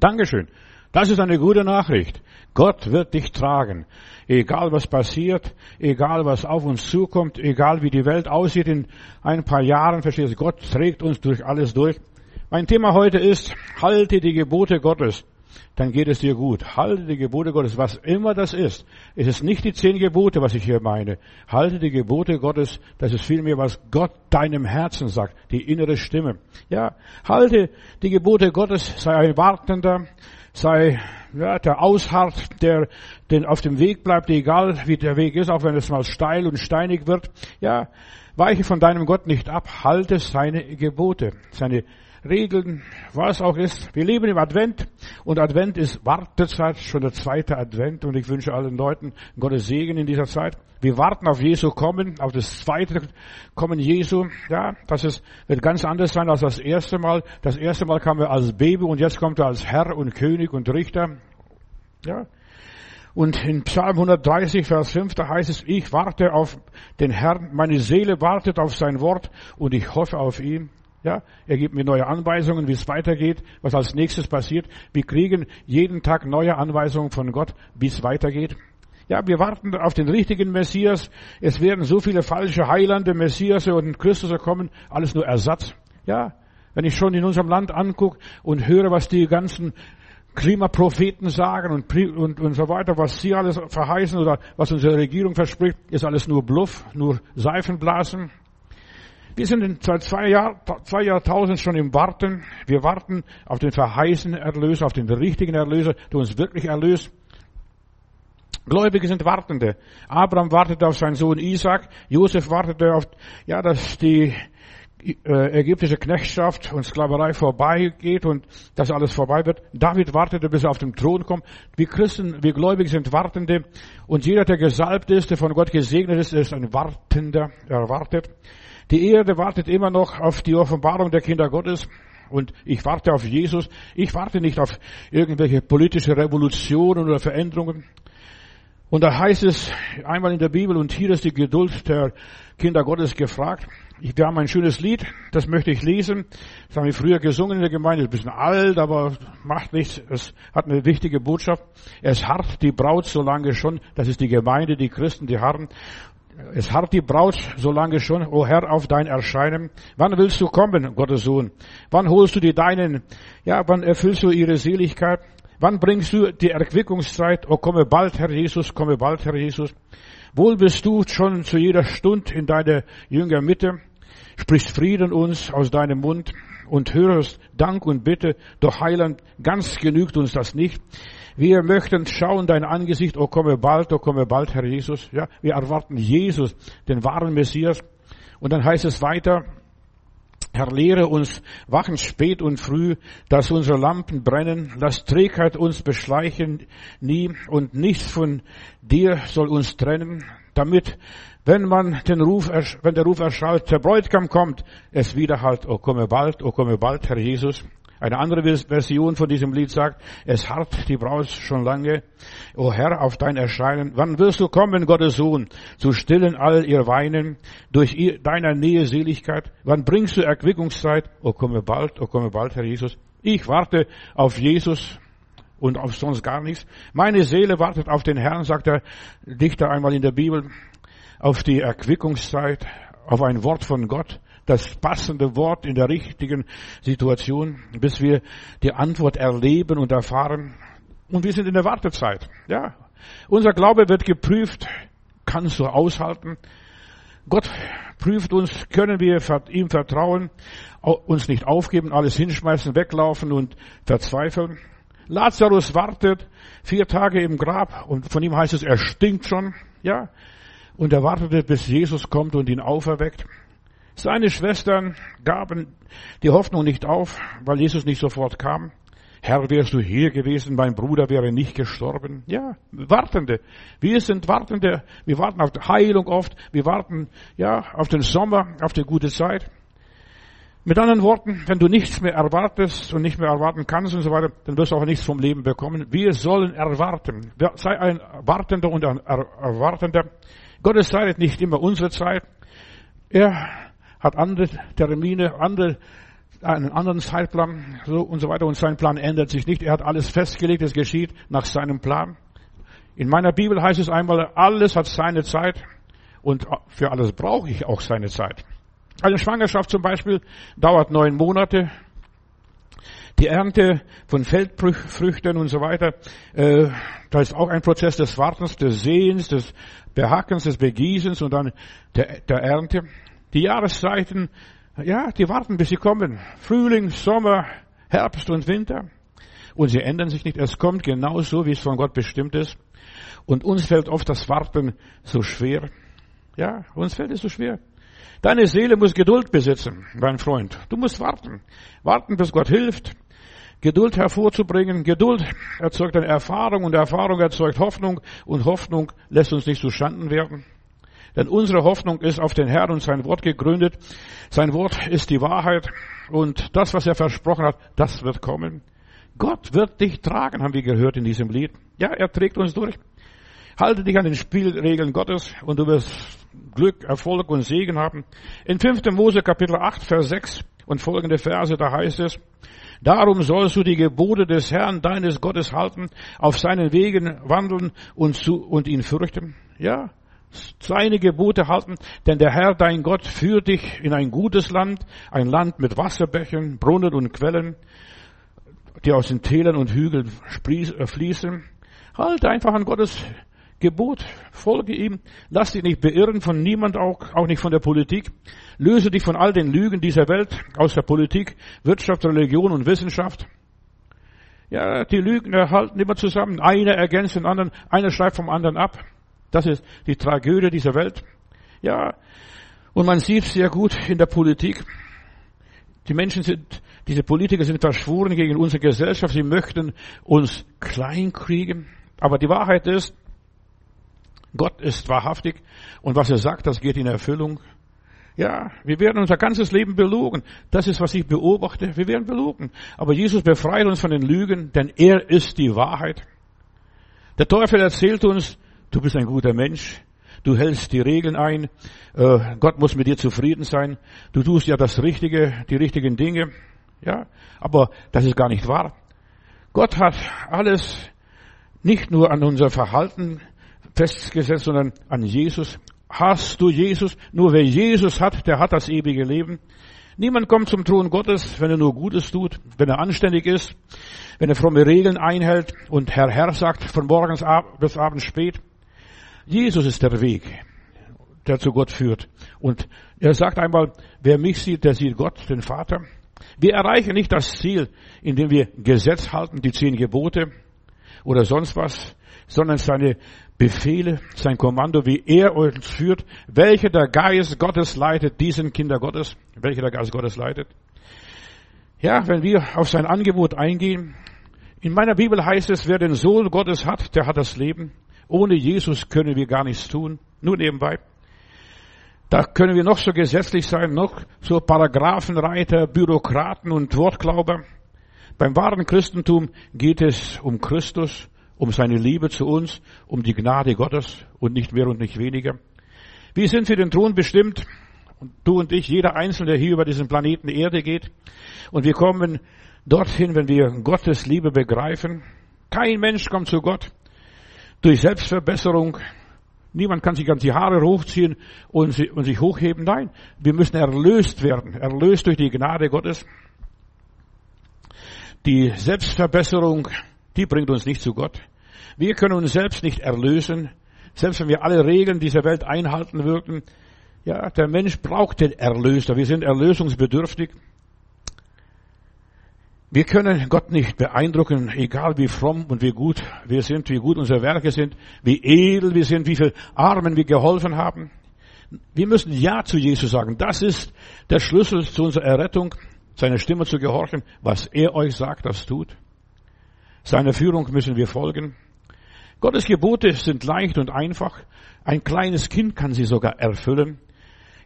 Dankeschön. Das ist eine gute Nachricht. Gott wird dich tragen. Egal was passiert, egal was auf uns zukommt, egal wie die Welt aussieht in ein paar Jahren, verstehst du, Gott trägt uns durch alles durch. Mein Thema heute ist, halte die Gebote Gottes dann geht es dir gut. Halte die Gebote Gottes, was immer das ist. Es ist nicht die zehn Gebote, was ich hier meine. Halte die Gebote Gottes, das ist vielmehr, was Gott deinem Herzen sagt, die innere Stimme. Ja, halte die Gebote Gottes, sei ein Wartender, sei ja, der ausharrt, der den auf dem Weg bleibt, egal wie der Weg ist, auch wenn es mal steil und steinig wird. Ja, weiche von deinem Gott nicht ab, halte seine Gebote, seine Regeln, was auch ist. Wir leben im Advent und Advent ist Wartezeit, schon der zweite Advent und ich wünsche allen Leuten Gottes Segen in dieser Zeit. Wir warten auf Jesu kommen, auf das zweite Kommen Jesu. Ja, das ist, wird ganz anders sein als das erste Mal. Das erste Mal kam er als Baby und jetzt kommt er als Herr und König und Richter. Ja. Und in Psalm 130, Vers 5, da heißt es, ich warte auf den Herrn, meine Seele wartet auf sein Wort und ich hoffe auf ihn. Ja, er gibt mir neue Anweisungen, wie es weitergeht, was als nächstes passiert. Wir kriegen jeden Tag neue Anweisungen von Gott, wie es weitergeht. Ja, wir warten auf den richtigen Messias. Es werden so viele falsche Heilande, Messias und Christus kommen, alles nur Ersatz. Ja, wenn ich schon in unserem Land angucke und höre, was die ganzen Klimapropheten sagen und, und, und so weiter, was sie alles verheißen oder was unsere Regierung verspricht, ist alles nur Bluff, nur Seifenblasen. Wir sind seit zwei, Jahr, zwei Jahrtausend schon im Warten. Wir warten auf den verheißenen Erlöser, auf den richtigen Erlöser, der uns wirklich erlöst. Gläubige sind Wartende. Abraham wartete auf seinen Sohn Isaac. Josef wartete auf, ja, dass die äh, ägyptische Knechtschaft und Sklaverei vorbeigeht und dass alles vorbei wird. David wartete, bis er auf den Thron kommt. Wir Christen, wir Gläubige sind Wartende. Und jeder, der gesalbt ist, der von Gott gesegnet ist, ist ein Wartender. Er wartet. Die Erde wartet immer noch auf die Offenbarung der Kinder Gottes. Und ich warte auf Jesus. Ich warte nicht auf irgendwelche politische Revolutionen oder Veränderungen. Und da heißt es einmal in der Bibel, und hier ist die Geduld der Kinder Gottes gefragt. Wir haben ein schönes Lied, das möchte ich lesen. Das haben wir früher gesungen in der Gemeinde. Ist ein bisschen alt, aber macht nichts. Es hat eine wichtige Botschaft. Es harrt die Braut so lange schon. Das ist die Gemeinde, die Christen, die harren. Es harrt die Braut so lange schon, o Herr, auf dein Erscheinen. Wann willst du kommen, Gottes Sohn? Wann holst du die Deinen? Ja, wann erfüllst du ihre Seligkeit? Wann bringst du die Erquickungszeit? O komme bald, Herr Jesus, komme bald, Herr Jesus. Wohl bist du schon zu jeder Stund in deiner Jünger Mitte, sprichst Frieden uns aus deinem Mund und hörst Dank und Bitte, doch Heiland, ganz genügt uns das nicht. Wir möchten schauen dein Angesicht, oh komme bald, oh komme bald, Herr Jesus. Ja, wir erwarten Jesus, den wahren Messias. Und dann heißt es weiter, Herr, lehre uns wachen spät und früh, dass unsere Lampen brennen, lass Trägheit uns beschleichen nie und nichts von dir soll uns trennen, damit, wenn man den Ruf, wenn der Ruf erschallt, der Bräutigam kommt, es wieder halt, oh komme bald, oh komme bald, Herr Jesus. Eine andere Version von diesem Lied sagt, es harrt die Braut schon lange. O Herr, auf dein Erscheinen, wann wirst du kommen, Gottes Sohn, zu stillen all ihr Weinen, durch deiner Nähe Seligkeit? Wann bringst du Erquickungszeit? O komme bald, o komme bald, Herr Jesus. Ich warte auf Jesus und auf sonst gar nichts. Meine Seele wartet auf den Herrn, sagt der Dichter einmal in der Bibel, auf die Erquickungszeit, auf ein Wort von Gott das passende Wort in der richtigen Situation, bis wir die Antwort erleben und erfahren. Und wir sind in der Wartezeit. Ja. Unser Glaube wird geprüft. Kannst du aushalten? Gott prüft uns, können wir ihm vertrauen, uns nicht aufgeben, alles hinschmeißen, weglaufen und verzweifeln. Lazarus wartet vier Tage im Grab und von ihm heißt es, er stinkt schon, ja. Und er wartete, bis Jesus kommt und ihn auferweckt. Seine Schwestern gaben die Hoffnung nicht auf, weil Jesus nicht sofort kam. Herr, wärst du hier gewesen, mein Bruder wäre nicht gestorben. Ja, Wartende. Wir sind Wartende. Wir warten auf die Heilung oft. Wir warten, ja, auf den Sommer, auf die gute Zeit. Mit anderen Worten, wenn du nichts mehr erwartest und nicht mehr erwarten kannst und so weiter, dann wirst du auch nichts vom Leben bekommen. Wir sollen erwarten. Sei ein Wartender und ein Erwartender. Gottes Zeit ist nicht immer unsere Zeit. Er hat andere Termine, andere einen anderen Zeitplan so und so weiter und sein Plan ändert sich nicht. Er hat alles festgelegt, es geschieht nach seinem Plan. In meiner Bibel heißt es einmal, alles hat seine Zeit und für alles brauche ich auch seine Zeit. Eine Schwangerschaft zum Beispiel dauert neun Monate. Die Ernte von Feldfrüchten und so weiter, äh, da ist auch ein Prozess des Wartens, des Sehens, des Behackens, des Begießens und dann der, der Ernte. Die Jahreszeiten, ja, die warten, bis sie kommen. Frühling, Sommer, Herbst und Winter. Und sie ändern sich nicht. Es kommt genau so, wie es von Gott bestimmt ist. Und uns fällt oft das Warten so schwer. Ja, uns fällt es so schwer. Deine Seele muss Geduld besitzen, mein Freund. Du musst warten. Warten, bis Gott hilft. Geduld hervorzubringen. Geduld erzeugt eine Erfahrung und Erfahrung erzeugt Hoffnung und Hoffnung lässt uns nicht zu Schanden werden. Denn unsere Hoffnung ist auf den Herrn und sein Wort gegründet. Sein Wort ist die Wahrheit und das, was er versprochen hat, das wird kommen. Gott wird dich tragen, haben wir gehört in diesem Lied. Ja, er trägt uns durch. Halte dich an den Spielregeln Gottes und du wirst Glück, Erfolg und Segen haben. In 5. Mose Kapitel 8, Vers 6 und folgende Verse, da heißt es, Darum sollst du die Gebote des Herrn deines Gottes halten, auf seinen Wegen wandeln und, zu, und ihn fürchten. Ja, seine Gebote halten, denn der Herr dein Gott führt dich in ein gutes Land, ein Land mit Wasserbächen, Brunnen und Quellen, die aus den Tälern und Hügeln äh, fließen. Halte einfach an Gottes Gebot, folge ihm, lass dich nicht beirren von niemand, auch, auch nicht von der Politik. Löse dich von all den Lügen dieser Welt, aus der Politik, Wirtschaft, Religion und Wissenschaft. Ja, die Lügen erhalten immer zusammen. Einer ergänzt den anderen, einer schreibt vom anderen ab. Das ist die Tragödie dieser Welt. Ja, und man sieht sehr gut in der Politik, die Menschen sind, diese Politiker sind verschworen gegen unsere Gesellschaft. Sie möchten uns kleinkriegen. Aber die Wahrheit ist, Gott ist wahrhaftig und was er sagt, das geht in Erfüllung. Ja, wir werden unser ganzes Leben belogen. Das ist, was ich beobachte. Wir werden belogen. Aber Jesus befreit uns von den Lügen, denn er ist die Wahrheit. Der Teufel erzählt uns, du bist ein guter Mensch, du hältst die Regeln ein, äh, Gott muss mit dir zufrieden sein, du tust ja das Richtige, die richtigen Dinge. Ja, aber das ist gar nicht wahr. Gott hat alles nicht nur an unser Verhalten festgesetzt, sondern an Jesus. Hast du Jesus? Nur wer Jesus hat, der hat das ewige Leben. Niemand kommt zum Thron Gottes, wenn er nur Gutes tut, wenn er anständig ist, wenn er fromme Regeln einhält und Herr Herr sagt von morgens bis abends spät. Jesus ist der Weg, der zu Gott führt. Und er sagt einmal, wer mich sieht, der sieht Gott, den Vater. Wir erreichen nicht das Ziel, indem wir Gesetz halten, die zehn Gebote oder sonst was, sondern seine Befehle, sein Kommando, wie er uns führt, welcher der Geist Gottes leitet, diesen Kinder Gottes, welcher der Geist Gottes leitet. Ja, wenn wir auf sein Angebot eingehen, in meiner Bibel heißt es, wer den Sohn Gottes hat, der hat das Leben. Ohne Jesus können wir gar nichts tun. Nur nebenbei. Da können wir noch so gesetzlich sein, noch so Paragraphenreiter, Bürokraten und Wortglauber. Beim wahren Christentum geht es um Christus um seine Liebe zu uns, um die Gnade Gottes und nicht mehr und nicht weniger. Wir sind für den Thron bestimmt, und du und ich, jeder Einzelne, der hier über diesen Planeten Erde geht. Und wir kommen dorthin, wenn wir Gottes Liebe begreifen. Kein Mensch kommt zu Gott durch Selbstverbesserung. Niemand kann sich an die Haare hochziehen und sich hochheben. Nein, wir müssen erlöst werden. Erlöst durch die Gnade Gottes. Die Selbstverbesserung die bringt uns nicht zu Gott. Wir können uns selbst nicht erlösen, selbst wenn wir alle Regeln dieser Welt einhalten würden. Ja, der Mensch braucht den Erlöser. Wir sind erlösungsbedürftig. Wir können Gott nicht beeindrucken, egal wie fromm und wie gut wir sind, wie gut unsere Werke sind, wie edel wir sind, wie viel Armen wir geholfen haben. Wir müssen Ja zu Jesus sagen. Das ist der Schlüssel zu unserer Errettung, seine Stimme zu gehorchen. Was er euch sagt, das tut. Seiner Führung müssen wir folgen. Gottes Gebote sind leicht und einfach. Ein kleines Kind kann sie sogar erfüllen.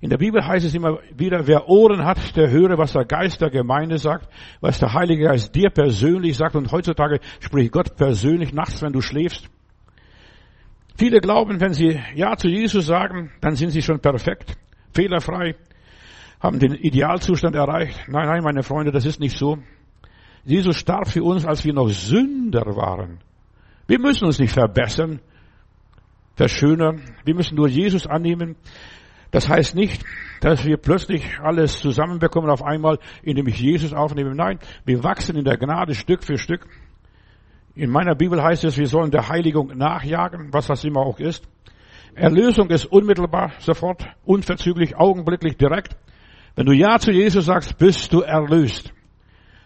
In der Bibel heißt es immer wieder, wer Ohren hat, der höre, was der Geist der Gemeinde sagt, was der Heilige Geist dir persönlich sagt. Und heutzutage spricht Gott persönlich nachts, wenn du schläfst. Viele glauben, wenn sie Ja zu Jesus sagen, dann sind sie schon perfekt, fehlerfrei, haben den Idealzustand erreicht. Nein, nein, meine Freunde, das ist nicht so. Jesus starb für uns, als wir noch Sünder waren. Wir müssen uns nicht verbessern, verschönern. Wir müssen nur Jesus annehmen. Das heißt nicht, dass wir plötzlich alles zusammenbekommen auf einmal, indem ich Jesus aufnehme. Nein, wir wachsen in der Gnade Stück für Stück. In meiner Bibel heißt es, wir sollen der Heiligung nachjagen, was das immer auch ist. Erlösung ist unmittelbar, sofort, unverzüglich, augenblicklich, direkt. Wenn du Ja zu Jesus sagst, bist du erlöst.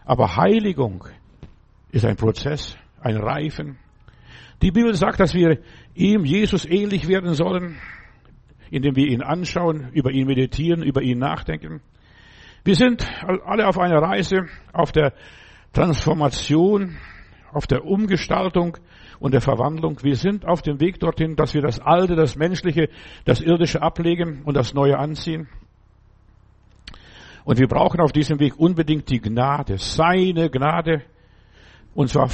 Aber Heiligung ist ein Prozess, ein Reifen. Die Bibel sagt, dass wir ihm, Jesus, ähnlich werden sollen, indem wir ihn anschauen, über ihn meditieren, über ihn nachdenken. Wir sind alle auf einer Reise, auf der Transformation, auf der Umgestaltung und der Verwandlung. Wir sind auf dem Weg dorthin, dass wir das Alte, das Menschliche, das Irdische ablegen und das Neue anziehen. Und wir brauchen auf diesem Weg unbedingt die Gnade, seine Gnade, und zwar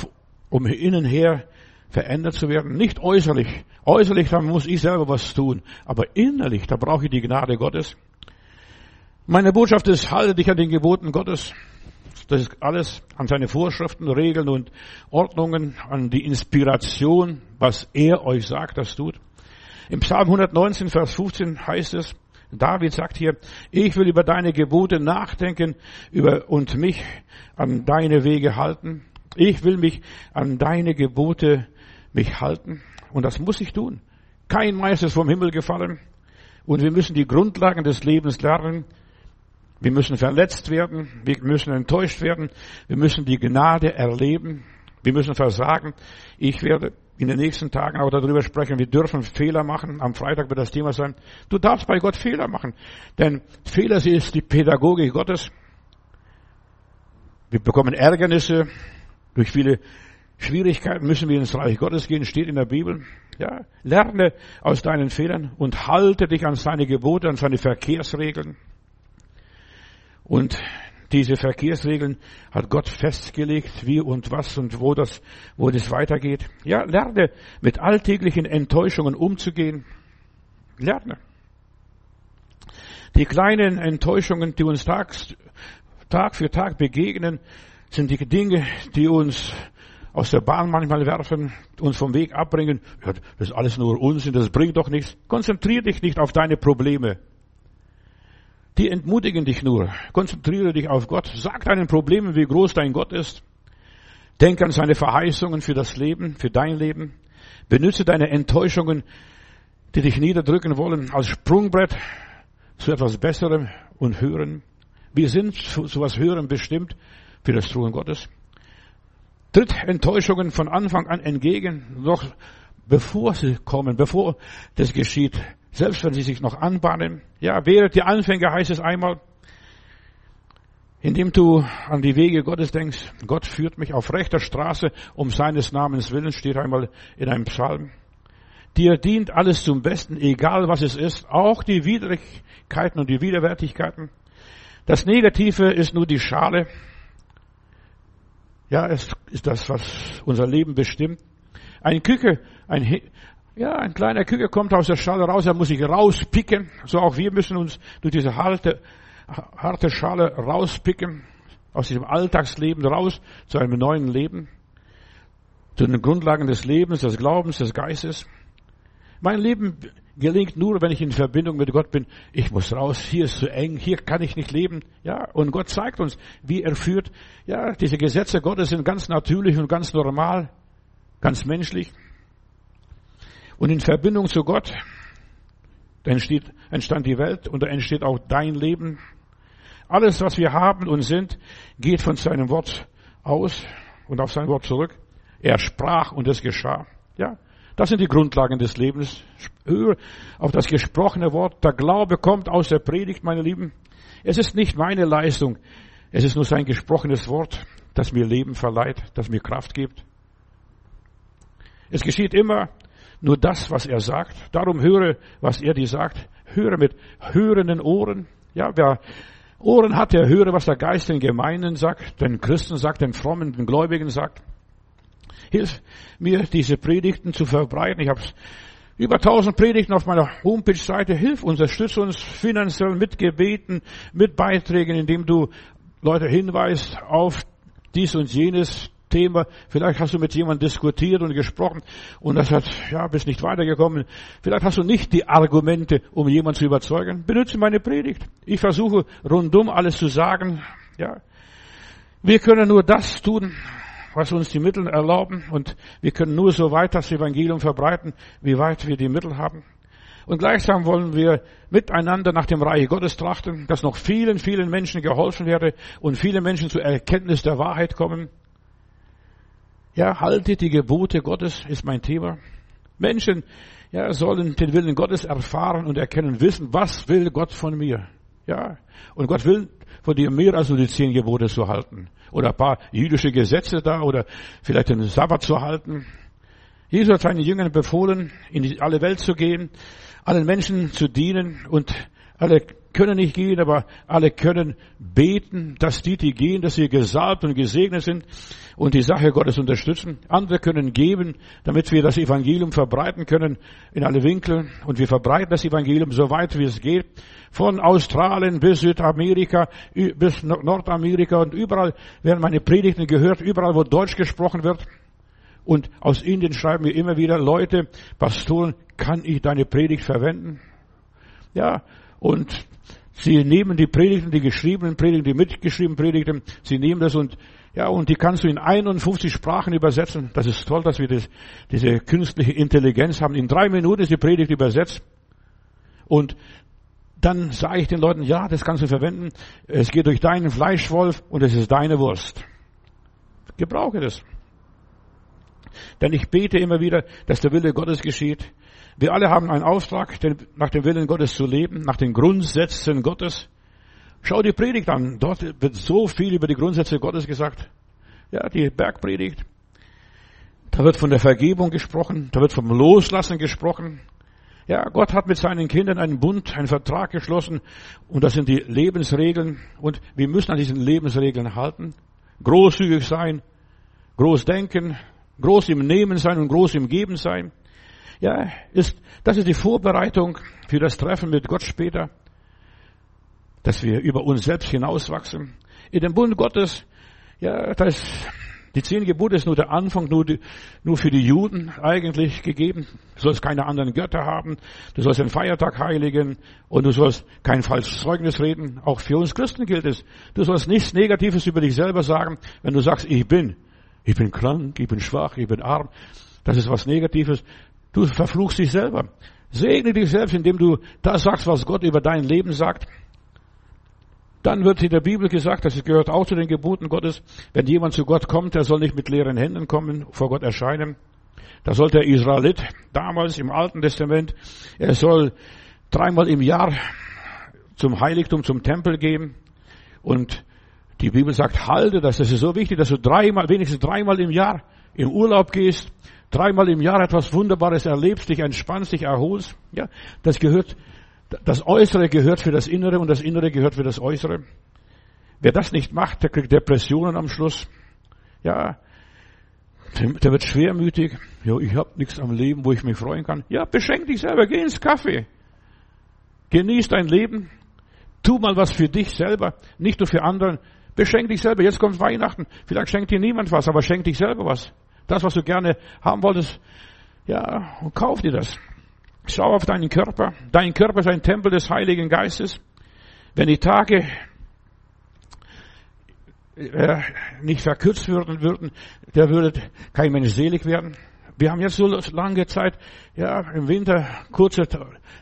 um innen her verändert zu werden. Nicht äußerlich. Äußerlich, da muss ich selber was tun. Aber innerlich, da brauche ich die Gnade Gottes. Meine Botschaft ist, halte dich an den Geboten Gottes. Das ist alles an seine Vorschriften, Regeln und Ordnungen, an die Inspiration, was er euch sagt, das tut. Im Psalm 119, Vers 15 heißt es, David sagt hier, ich will über deine Gebote nachdenken über, und mich an deine Wege halten. Ich will mich an deine Gebote mich halten. Und das muss ich tun. Kein Meister ist vom Himmel gefallen. Und wir müssen die Grundlagen des Lebens lernen. Wir müssen verletzt werden. Wir müssen enttäuscht werden. Wir müssen die Gnade erleben. Wir müssen versagen. Ich werde in den nächsten Tagen auch darüber sprechen. Wir dürfen Fehler machen. Am Freitag wird das Thema sein. Du darfst bei Gott Fehler machen. Denn Fehler ist die Pädagogik Gottes. Wir bekommen Ärgernisse. Durch viele Schwierigkeiten müssen wir ins Reich Gottes gehen, steht in der Bibel. Ja, lerne aus deinen Fehlern und halte dich an seine Gebote, an seine Verkehrsregeln. Und diese Verkehrsregeln hat Gott festgelegt, wie und was und wo das, wo das weitergeht. Ja, lerne mit alltäglichen Enttäuschungen umzugehen. Lerne. Die kleinen Enttäuschungen, die uns tags, Tag für Tag begegnen, sind die Dinge, die uns aus der Bahn manchmal werfen, uns vom Weg abbringen. Ja, das ist alles nur Unsinn, das bringt doch nichts. Konzentriere dich nicht auf deine Probleme. Die entmutigen dich nur. Konzentriere dich auf Gott. Sag deinen Problemen, wie groß dein Gott ist. Denk an seine Verheißungen für das Leben, für dein Leben. Benütze deine Enttäuschungen, die dich niederdrücken wollen, als Sprungbrett zu etwas Besserem und Höherem. Wir sind zu, zu was Höherem bestimmt für das Thron Gottes. Tritt Enttäuschungen von Anfang an entgegen, noch bevor sie kommen, bevor das geschieht. Selbst wenn sie sich noch anbahnen. Ja, während die Anfänge heißt es einmal, indem du an die Wege Gottes denkst, Gott führt mich auf rechter Straße um seines Namens willen, steht einmal in einem Psalm. Dir dient alles zum Besten, egal was es ist, auch die Widrigkeiten und die Widerwärtigkeiten. Das Negative ist nur die Schale. Ja, es ist das, was unser Leben bestimmt. Ein Küke, ein, ja, ein kleiner Küke kommt aus der Schale raus, er muss sich rauspicken. So auch wir müssen uns durch diese harte, harte Schale rauspicken, aus diesem Alltagsleben raus zu einem neuen Leben, zu den Grundlagen des Lebens, des Glaubens, des Geistes. Mein Leben gelingt nur, wenn ich in Verbindung mit Gott bin. Ich muss raus, hier ist zu eng, hier kann ich nicht leben. Ja, und Gott zeigt uns, wie er führt. Ja, diese Gesetze Gottes sind ganz natürlich und ganz normal, ganz menschlich. Und in Verbindung zu Gott, entsteht, entstand die Welt und da entsteht auch dein Leben. Alles, was wir haben und sind, geht von seinem Wort aus und auf sein Wort zurück. Er sprach und es geschah. Ja, das sind die Grundlagen des Lebens. Hör auf das gesprochene Wort. Der Glaube kommt aus der Predigt, meine Lieben. Es ist nicht meine Leistung. Es ist nur sein gesprochenes Wort, das mir Leben verleiht, das mir Kraft gibt. Es geschieht immer nur das, was er sagt. Darum höre, was er dir sagt. Höre mit hörenden Ohren. Ja, wer Ohren hat, der höre, was der Geist den Gemeinden sagt, den Christen sagt, den Frommen, den Gläubigen sagt. Hilf mir, diese Predigten zu verbreiten. Ich habe Über tausend Predigten auf meiner Homepage-Seite. Hilf unterstütze uns finanziell mit Gebeten, mit Beiträgen, indem du Leute hinweist auf dies und jenes Thema. Vielleicht hast du mit jemandem diskutiert und gesprochen und das hat, ja, bist nicht weitergekommen. Vielleicht hast du nicht die Argumente, um jemanden zu überzeugen. Benutze meine Predigt. Ich versuche rundum alles zu sagen, ja. Wir können nur das tun, was uns die Mittel erlauben und wir können nur so weit das Evangelium verbreiten, wie weit wir die Mittel haben. Und gleichsam wollen wir miteinander nach dem Reich Gottes trachten, dass noch vielen, vielen Menschen geholfen werde und viele Menschen zur Erkenntnis der Wahrheit kommen. Ja, haltet die Gebote Gottes ist mein Thema. Menschen, ja, sollen den Willen Gottes erfahren und erkennen, wissen, was will Gott von mir. Ja, und Gott will von dir mehr als nur die zehn Gebote zu halten. Oder ein paar jüdische Gesetze da, oder vielleicht den Sabbat zu halten. Jesus hat seinen Jüngern befohlen, in alle Welt zu gehen, allen Menschen zu dienen und alle können nicht gehen, aber alle können beten, dass die, die gehen, dass sie gesalbt und gesegnet sind und die Sache Gottes unterstützen. Andere können geben, damit wir das Evangelium verbreiten können in alle Winkel. Und wir verbreiten das Evangelium so weit, wie es geht. Von Australien bis Südamerika, bis Nordamerika und überall werden meine Predigten gehört, überall, wo Deutsch gesprochen wird. Und aus Indien schreiben mir immer wieder Leute, Pastoren, kann ich deine Predigt verwenden? Ja, und Sie nehmen die Predigten, die geschriebenen Predigten, die mitgeschriebenen Predigten, sie nehmen das und, ja, und die kannst du in 51 Sprachen übersetzen. Das ist toll, dass wir das, diese künstliche Intelligenz haben. In drei Minuten ist die Predigt übersetzt. Und dann sage ich den Leuten, ja, das kannst du verwenden. Es geht durch deinen Fleischwolf und es ist deine Wurst. Gebrauche das. Denn ich bete immer wieder, dass der Wille Gottes geschieht. Wir alle haben einen Auftrag, nach dem Willen Gottes zu leben, nach den Grundsätzen Gottes. Schau die Predigt an. Dort wird so viel über die Grundsätze Gottes gesagt. Ja, die Bergpredigt. Da wird von der Vergebung gesprochen. Da wird vom Loslassen gesprochen. Ja, Gott hat mit seinen Kindern einen Bund, einen Vertrag geschlossen. Und das sind die Lebensregeln. Und wir müssen an diesen Lebensregeln halten. Großzügig sein, groß denken, groß im Nehmen sein und groß im Geben sein. Ja, ist, das ist die Vorbereitung für das Treffen mit Gott später, dass wir über uns selbst hinauswachsen. In dem Bund Gottes, ja, da ist, die zehn Gebote ist nur der Anfang, nur, die, nur für die Juden eigentlich gegeben. Du sollst keine anderen Götter haben, du sollst den Feiertag heiligen und du sollst kein falsches Zeugnis reden. Auch für uns Christen gilt es. Du sollst nichts Negatives über dich selber sagen, wenn du sagst, ich bin. Ich bin krank, ich bin schwach, ich bin arm. Das ist was Negatives. Du verfluchst dich selber. Segne dich selbst, indem du das sagst, was Gott über dein Leben sagt. Dann wird in der Bibel gesagt, das gehört auch zu den Geboten Gottes, wenn jemand zu Gott kommt, der soll nicht mit leeren Händen kommen, vor Gott erscheinen. Da soll der Israelit damals im Alten Testament, er soll dreimal im Jahr zum Heiligtum, zum Tempel gehen. Und die Bibel sagt, halte das. Das ist so wichtig, dass du dreimal, wenigstens dreimal im Jahr im Urlaub gehst dreimal im Jahr etwas Wunderbares erlebst, dich entspannst, dich erholst. Ja, das gehört, das Äußere gehört für das Innere und das Innere gehört für das Äußere. Wer das nicht macht, der kriegt Depressionen am Schluss. Ja, der wird schwermütig. Ja, ich habe nichts am Leben, wo ich mich freuen kann. Ja, beschenk dich selber, geh ins Kaffee. Genieß dein Leben. Tu mal was für dich selber, nicht nur für anderen. Beschenk dich selber. Jetzt kommt Weihnachten. Vielleicht schenkt dir niemand was, aber schenk dich selber was. Das, was du gerne haben wolltest, ja, und kauf dir das. Schau auf deinen Körper. Dein Körper ist ein Tempel des Heiligen Geistes. Wenn die Tage äh, nicht verkürzt würden, würden, der würde kein Mensch selig werden. Wir haben jetzt so lange Zeit, ja, im Winter kurze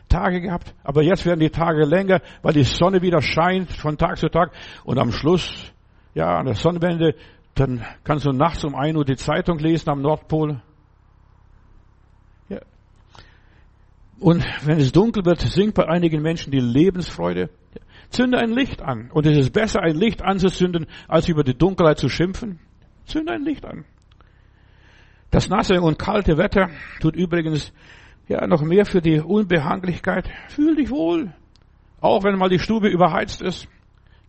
Tage gehabt, aber jetzt werden die Tage länger, weil die Sonne wieder scheint von Tag zu Tag und am Schluss, ja, an der Sonnenwende dann kannst du nachts um ein Uhr die Zeitung lesen am Nordpol. Ja. Und wenn es dunkel wird, sinkt bei einigen Menschen die Lebensfreude. Zünde ein Licht an. Und es ist besser, ein Licht anzuzünden, als über die Dunkelheit zu schimpfen. Zünde ein Licht an. Das nasse und kalte Wetter tut übrigens ja noch mehr für die Unbehaglichkeit. Fühl dich wohl. Auch wenn mal die Stube überheizt ist.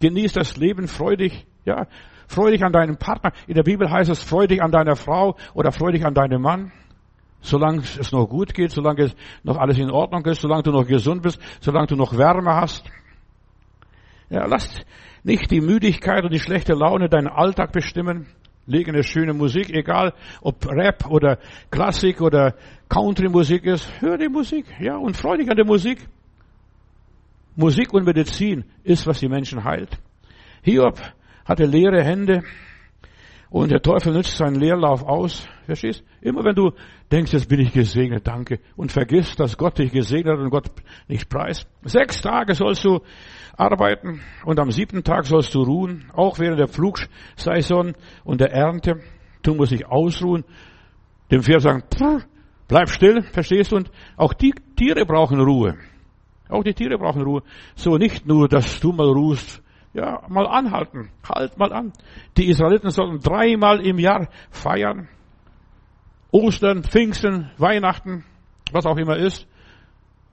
Genieß das Leben freudig. Ja, Freu dich an deinem Partner. In der Bibel heißt es, freu dich an deiner Frau oder freu dich an deinem Mann. solange es noch gut geht, solange es noch alles in Ordnung ist, solange du noch gesund bist, solange du noch Wärme hast. Ja, lass nicht die Müdigkeit und die schlechte Laune deinen Alltag bestimmen. Leg eine schöne Musik, egal ob Rap oder Klassik oder Country-Musik ist. Hör die Musik, ja, und freu dich an der Musik. Musik und Medizin ist, was die Menschen heilt. Hiob hatte leere Hände und der Teufel nützt seinen Leerlauf aus. Verstehst? Immer wenn du denkst, jetzt bin ich gesegnet, danke, und vergisst, dass Gott dich gesegnet hat und Gott nicht preist. Sechs Tage sollst du arbeiten und am siebten Tag sollst du ruhen, auch während der Flugsaison und der Ernte. Du musst dich ausruhen. Dem Pferd sagen, bleib still, verstehst du? Und auch die Tiere brauchen Ruhe. Auch die Tiere brauchen Ruhe. So nicht nur, dass du mal ruhst. Ja, mal anhalten. Halt mal an. Die Israeliten sollten dreimal im Jahr feiern. Ostern, Pfingsten, Weihnachten, was auch immer ist.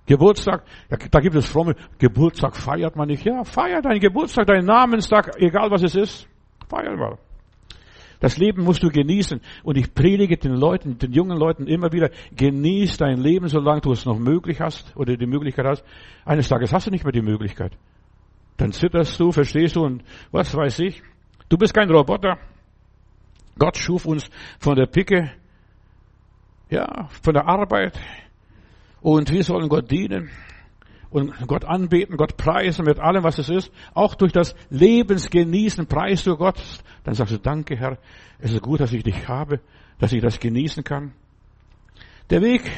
Geburtstag, ja, da gibt es fromme, Geburtstag feiert man nicht. Ja, feier deinen Geburtstag, deinen Namenstag, egal was es ist. Feier mal. Das Leben musst du genießen. Und ich predige den Leuten, den jungen Leuten immer wieder, genieß dein Leben, solange du es noch möglich hast oder die Möglichkeit hast. Eines Tages hast du nicht mehr die Möglichkeit. Dann zitterst du, verstehst du und was weiß ich. Du bist kein Roboter. Gott schuf uns von der Picke, ja, von der Arbeit. Und wir sollen Gott dienen und Gott anbeten, Gott preisen mit allem, was es ist. Auch durch das Lebensgenießen preist du Gott. Dann sagst du, danke Herr, es ist gut, dass ich dich habe, dass ich das genießen kann. Der Weg,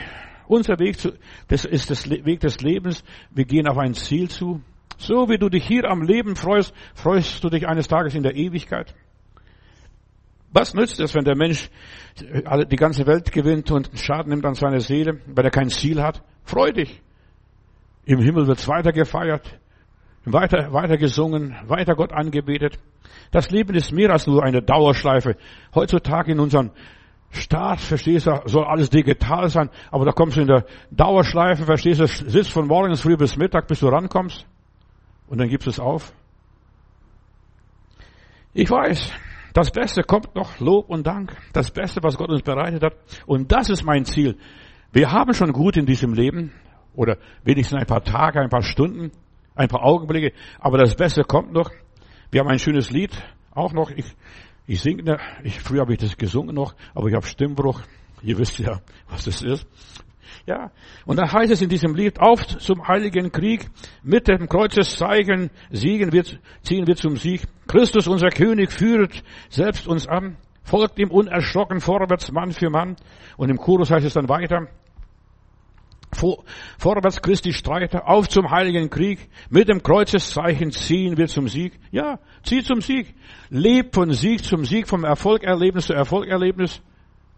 unser Weg, zu, das ist das Weg des Lebens. Wir gehen auf ein Ziel zu. So wie du dich hier am Leben freust, freust du dich eines Tages in der Ewigkeit. Was nützt es, wenn der Mensch die ganze Welt gewinnt und Schaden nimmt an seiner Seele, weil er kein Ziel hat? Freu dich. Im Himmel wird's weiter gefeiert, weiter, weiter gesungen, weiter Gott angebetet. Das Leben ist mehr als nur eine Dauerschleife. Heutzutage in unserem Staat, verstehst du, soll alles digital sein, aber da kommst du in der Dauerschleife, verstehst du, sitzt von morgens früh bis Mittag, bis du rankommst und dann gibst du es auf. Ich weiß, das Beste kommt noch, Lob und Dank. Das Beste, was Gott uns bereitet hat. Und das ist mein Ziel. Wir haben schon gut in diesem Leben oder wenigstens ein paar Tage, ein paar Stunden, ein paar Augenblicke. Aber das Beste kommt noch. Wir haben ein schönes Lied auch noch. Ich, ich singe, ich, früher habe ich das gesungen noch, aber ich habe Stimmbruch. Ihr wisst ja, was das ist. Ja, und dann heißt es in diesem Lied, auf zum heiligen Krieg, mit dem Kreuzeszeichen siegen wir, ziehen wir zum Sieg. Christus, unser König, führt selbst uns an, folgt ihm unerschrocken vorwärts, Mann für Mann. Und im Chorus heißt es dann weiter, vor, vorwärts Christi Streiter, auf zum heiligen Krieg, mit dem Kreuzeszeichen ziehen wir zum Sieg. Ja, zieh zum Sieg. Leb von Sieg zum Sieg, vom Erfolgerlebnis zu Erfolgerlebnis.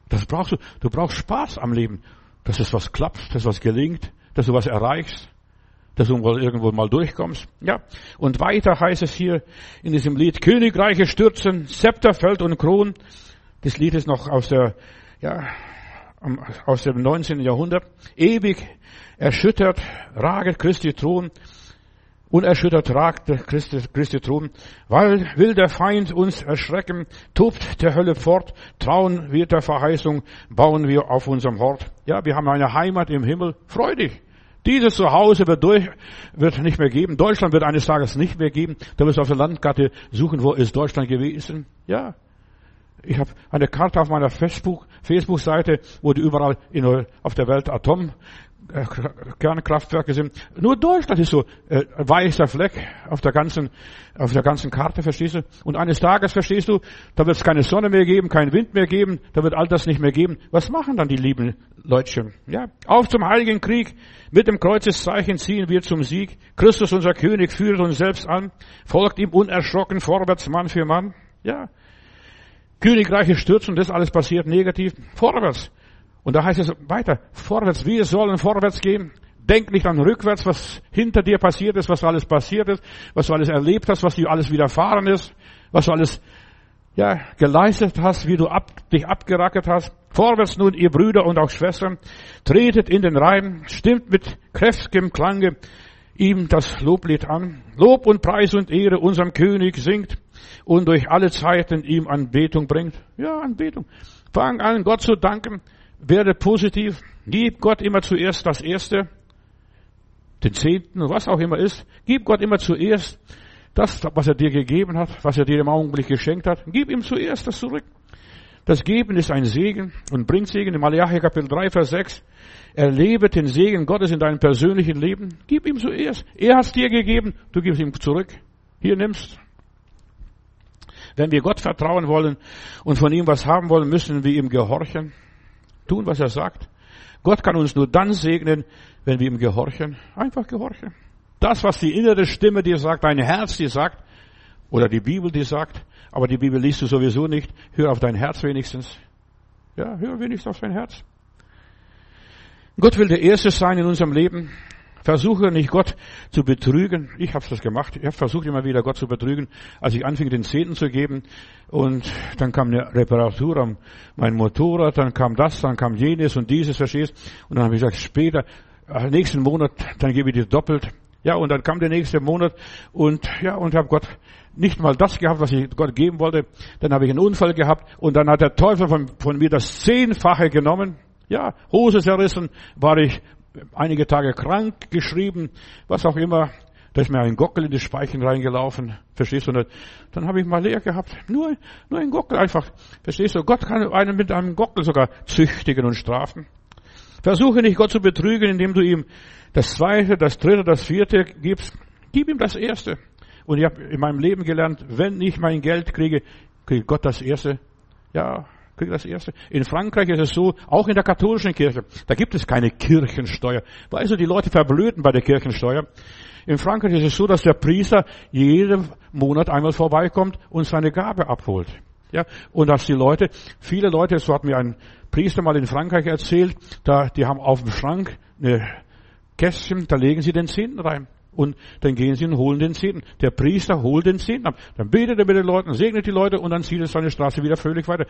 Das brauchst du. Du brauchst Spaß am Leben. Dass es was klappt, dass was gelingt, dass du was erreichst, dass du irgendwo mal durchkommst. Ja. Und weiter heißt es hier in diesem Lied, Königreiche stürzen, Zepter fällt und Kron. Das Lied ist noch aus der, ja, aus dem 19. Jahrhundert. Ewig erschüttert raget Christi Thron, unerschüttert ragt Christi, Christi Thron, weil will der Feind uns erschrecken, tobt der Hölle fort, trauen wir der Verheißung, bauen wir auf unserem Hort. Ja, wir haben eine Heimat im Himmel, freu dich. Dieses Zuhause wird, durch, wird nicht mehr geben. Deutschland wird eines Tages nicht mehr geben. Da wirst du auf der Landkarte suchen, wo ist Deutschland gewesen. Ja, ich habe eine Karte auf meiner Facebook-Seite, wo die überall in, auf der Welt Atom Kernkraftwerke sind. Nur Deutschland ist so äh, weißer Fleck auf der ganzen auf der ganzen Karte, verstehst du? Und eines Tages, verstehst du, da wird es keine Sonne mehr geben, keinen Wind mehr geben, da wird all das nicht mehr geben. Was machen dann die lieben Leutchen? Ja, auf zum heiligen Krieg, mit dem Kreuzeszeichen ziehen wir zum Sieg. Christus, unser König, führt uns selbst an, folgt ihm unerschrocken vorwärts Mann für Mann. Ja, Königreiche stürzen, das alles passiert negativ. Vorwärts. Und da heißt es weiter, vorwärts. Wir sollen vorwärts gehen. Denk nicht an rückwärts, was hinter dir passiert ist, was alles passiert ist, was du alles erlebt hast, was dir alles widerfahren ist, was du alles ja, geleistet hast, wie du ab, dich abgerackert hast. Vorwärts nun, ihr Brüder und auch Schwestern, tretet in den Reihen, stimmt mit kräftigem Klange ihm das Loblied an. Lob und Preis und Ehre unserem König singt und durch alle Zeiten ihm Anbetung bringt. Ja, Anbetung. Fang an, Gott zu danken. Werde positiv. Gib Gott immer zuerst das Erste. Den Zehnten, was auch immer ist. Gib Gott immer zuerst das, was er dir gegeben hat, was er dir im Augenblick geschenkt hat. Gib ihm zuerst das zurück. Das Geben ist ein Segen und bringt Segen. Im Malachi Kapitel 3, Vers 6. Erlebe den Segen Gottes in deinem persönlichen Leben. Gib ihm zuerst. Er hat es dir gegeben, du gibst ihm zurück. Hier nimmst. Wenn wir Gott vertrauen wollen und von ihm was haben wollen, müssen wir ihm gehorchen. Tun, was er sagt. Gott kann uns nur dann segnen, wenn wir ihm gehorchen. Einfach gehorchen. Das, was die innere Stimme dir sagt, dein Herz dir sagt, oder die Bibel dir sagt, aber die Bibel liest du sowieso nicht. Hör auf dein Herz wenigstens. Ja, hör wenigstens auf dein Herz. Gott will der Erste sein in unserem Leben. Versuche nicht Gott zu betrügen. Ich habe das gemacht. Ich habe versucht immer wieder Gott zu betrügen, als ich anfing den Zehnten zu geben. Und dann kam eine Reparatur am mein Motorrad, dann kam das, dann kam jenes und dieses, verstehst? Und dann habe ich gesagt, später, äh, nächsten Monat, dann gebe ich dir doppelt. Ja, und dann kam der nächste Monat und ja, und habe Gott nicht mal das gehabt, was ich Gott geben wollte. Dann habe ich einen Unfall gehabt und dann hat der Teufel von, von mir das Zehnfache genommen. Ja, Hose zerrissen, war ich einige Tage krank geschrieben, was auch immer. Da ist mir ein Gockel in die Speichen reingelaufen. Verstehst du? Und dann habe ich mal leer gehabt. Nur, nur ein Gockel einfach. Verstehst du? Gott kann einen mit einem Gockel sogar züchtigen und strafen. Versuche nicht Gott zu betrügen, indem du ihm das zweite, das dritte, das vierte gibst. Gib ihm das erste. Und ich habe in meinem Leben gelernt, wenn ich mein Geld kriege, kriegt Gott das erste. Ja, kriegt das erste. In Frankreich ist es so, auch in der katholischen Kirche, da gibt es keine Kirchensteuer. Weißt du, die Leute verblöden bei der Kirchensteuer. In Frankreich ist es so, dass der Priester jeden Monat einmal vorbeikommt und seine Gabe abholt. Ja, und dass die Leute, viele Leute, so hat mir ein Priester mal in Frankreich erzählt, da, die haben auf dem Schrank eine Kästchen, da legen sie den Zehnten rein. Und dann gehen sie und holen den Zehnten. Der Priester holt den Zehnten ab. Dann betet er mit den Leuten, segnet die Leute und dann zieht er seine Straße wieder völlig weiter.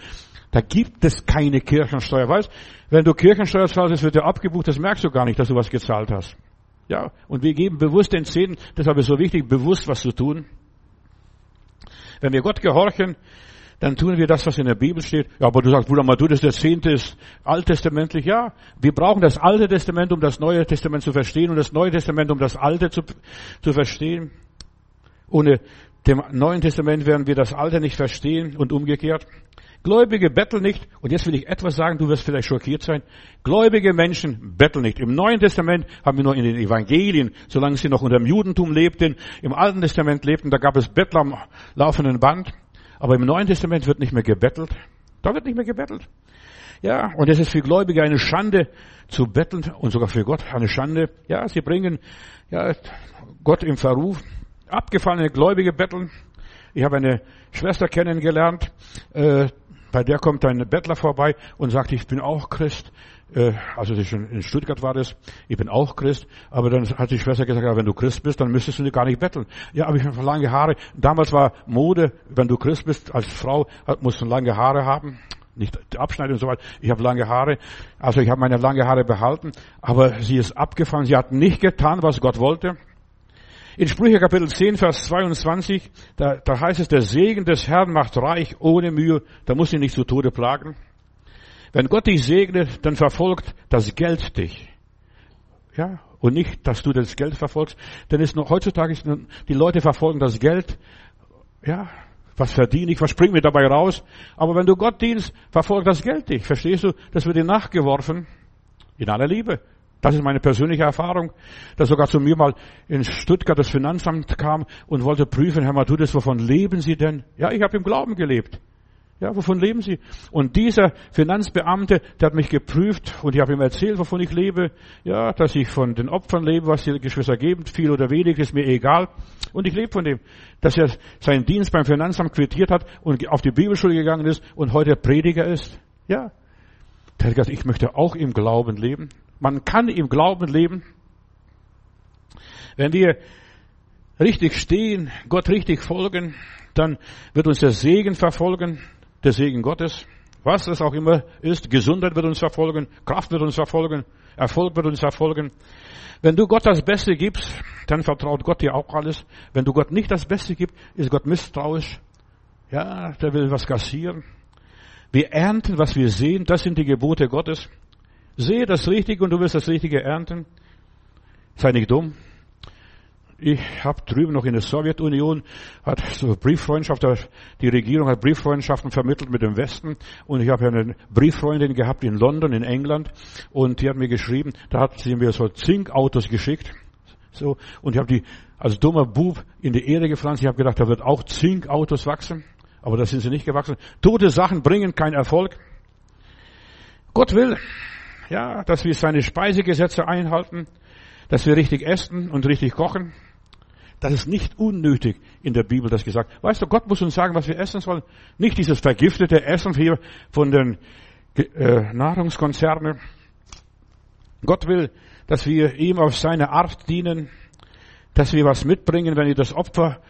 Da gibt es keine Kirchensteuer. Weißt, wenn du Kirchensteuer zahlst, wird dir abgebucht, das merkst du gar nicht, dass du was gezahlt hast. Ja, und wir geben bewusst den Zehnten, deshalb ist es so wichtig, bewusst was zu tun. Wenn wir Gott gehorchen, dann tun wir das, was in der Bibel steht. Ja, aber du sagst, Bruder mal, du, das der Zehnte ist alttestamentlich. Ja, wir brauchen das Alte Testament, um das Neue Testament zu verstehen und das Neue Testament, um das Alte zu, zu verstehen. Ohne dem Neuen Testament werden wir das Alte nicht verstehen und umgekehrt. Gläubige betteln nicht. Und jetzt will ich etwas sagen, du wirst vielleicht schockiert sein. Gläubige Menschen betteln nicht. Im Neuen Testament haben wir nur in den Evangelien, solange sie noch unter dem Judentum lebten, im Alten Testament lebten, da gab es Bettler am laufenden Band. Aber im Neuen Testament wird nicht mehr gebettelt. Da wird nicht mehr gebettelt. Ja, und es ist für Gläubige eine Schande zu betteln und sogar für Gott eine Schande. Ja, sie bringen ja, Gott im Verruf. Abgefallene Gläubige betteln. Ich habe eine Schwester kennengelernt, äh, bei der kommt ein Bettler vorbei und sagt, ich bin auch Christ. Äh, also in Stuttgart war das, ich bin auch Christ, aber dann hat die Schwester gesagt, ja, wenn du Christ bist, dann müsstest du gar nicht betteln. Ja, aber ich habe lange Haare. Damals war Mode, wenn du Christ bist, als Frau, musst du lange Haare haben. Nicht abschneiden und so weiter. Ich habe lange Haare. Also ich habe meine lange Haare behalten, aber sie ist abgefallen. Sie hat nicht getan, was Gott wollte. In Sprüche Kapitel 10, Vers 22, da, da heißt es, der Segen des Herrn macht reich ohne Mühe, da muss ihn nicht zu Tode plagen. Wenn Gott dich segnet, dann verfolgt das Geld dich. Ja, und nicht, dass du das Geld verfolgst. Denn es noch heutzutage ist, die Leute verfolgen das Geld. Ja, was verdiene ich, was springt mir dabei raus? Aber wenn du Gott dienst, verfolgt das Geld dich. Verstehst du? Das wird dir nachgeworfen. In aller Liebe. Das ist meine persönliche Erfahrung, dass sogar zu mir mal in Stuttgart das Finanzamt kam und wollte prüfen, Herr Matudis, wovon leben Sie denn? Ja, ich habe im Glauben gelebt. Ja, wovon leben Sie? Und dieser Finanzbeamte, der hat mich geprüft und ich habe ihm erzählt, wovon ich lebe. Ja, dass ich von den Opfern lebe, was die Geschwister geben, viel oder wenig, ist mir egal. Und ich lebe von dem, dass er seinen Dienst beim Finanzamt quittiert hat und auf die Bibelschule gegangen ist und heute Prediger ist. Ja. Der hat gesagt, ich möchte auch im Glauben leben. Man kann im Glauben leben. Wenn wir richtig stehen, Gott richtig folgen, dann wird uns der Segen verfolgen der Segen Gottes. Was es auch immer ist, Gesundheit wird uns verfolgen, Kraft wird uns verfolgen, Erfolg wird uns verfolgen. Wenn du Gott das Beste gibst, dann vertraut Gott dir auch alles. Wenn du Gott nicht das Beste gibst, ist Gott misstrauisch. Ja, der will was kassieren. Wir ernten, was wir sehen. Das sind die Gebote Gottes. Sehe das Richtige und du wirst das Richtige ernten. Sei nicht dumm. Ich habe drüben noch in der Sowjetunion hat so Brieffreundschaft, die Regierung hat Brieffreundschaften vermittelt mit dem Westen und ich habe eine Brieffreundin gehabt in London, in England und die hat mir geschrieben, da hat sie mir so Zinkautos geschickt, so und ich habe die als dummer Bub in die Erde gepflanzt. Ich habe gedacht, da wird auch Zinkautos wachsen, aber da sind sie nicht gewachsen. Tote Sachen bringen keinen Erfolg. Gott will, ja, dass wir seine Speisegesetze einhalten, dass wir richtig essen und richtig kochen. Das ist nicht unnötig in der Bibel, das gesagt. Weißt du, Gott muss uns sagen, was wir essen sollen. Nicht dieses vergiftete Essen hier von den äh, Nahrungskonzernen. Gott will, dass wir ihm auf seine Art dienen, dass wir was mitbringen, wenn wir das Opfer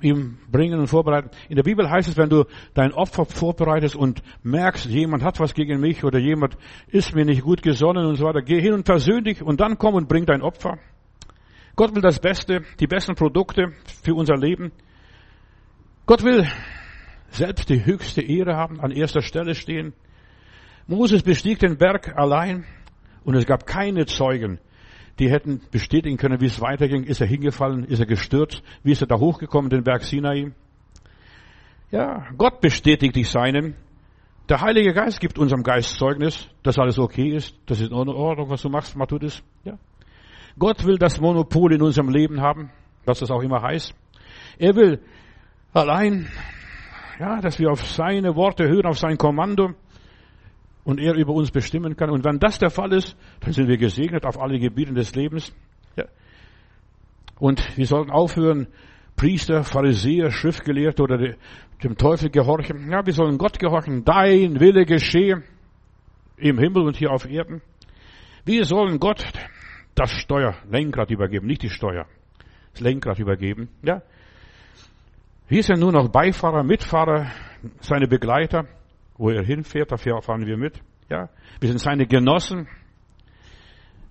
ihm bringen und vorbereiten. In der Bibel heißt es, wenn du dein Opfer vorbereitest und merkst, jemand hat was gegen mich oder jemand ist mir nicht gut gesonnen und so weiter, geh hin und versöhn dich und dann komm und bring dein Opfer. Gott will das Beste, die besten Produkte für unser Leben. Gott will selbst die höchste Ehre haben, an erster Stelle stehen. Moses bestieg den Berg allein und es gab keine Zeugen, die hätten bestätigen können, wie es weiterging. Ist er hingefallen? Ist er gestürzt? Wie ist er da hochgekommen, den Berg Sinai? Ja, Gott bestätigt die Seinen. Der Heilige Geist gibt unserem Geist Zeugnis, dass alles okay ist, das ist in Ordnung, was du machst, das. Ja. Gott will das Monopol in unserem Leben haben, was das auch immer heißt. Er will allein, ja, dass wir auf seine Worte hören, auf sein Kommando und er über uns bestimmen kann. Und wenn das der Fall ist, dann sind wir gesegnet auf alle Gebiete des Lebens. Ja. Und wir sollten aufhören, Priester, Pharisäer, Schriftgelehrte oder dem Teufel gehorchen. Ja, wir sollen Gott gehorchen. Dein Wille geschehe im Himmel und hier auf Erden. Wir sollen Gott das Steuerlenkrad übergeben, nicht die Steuer, das Lenkrad übergeben. Ja, wir sind nur noch Beifahrer, Mitfahrer, seine Begleiter. Wo er hinfährt, da fahren wir mit. Ja, wir sind seine Genossen.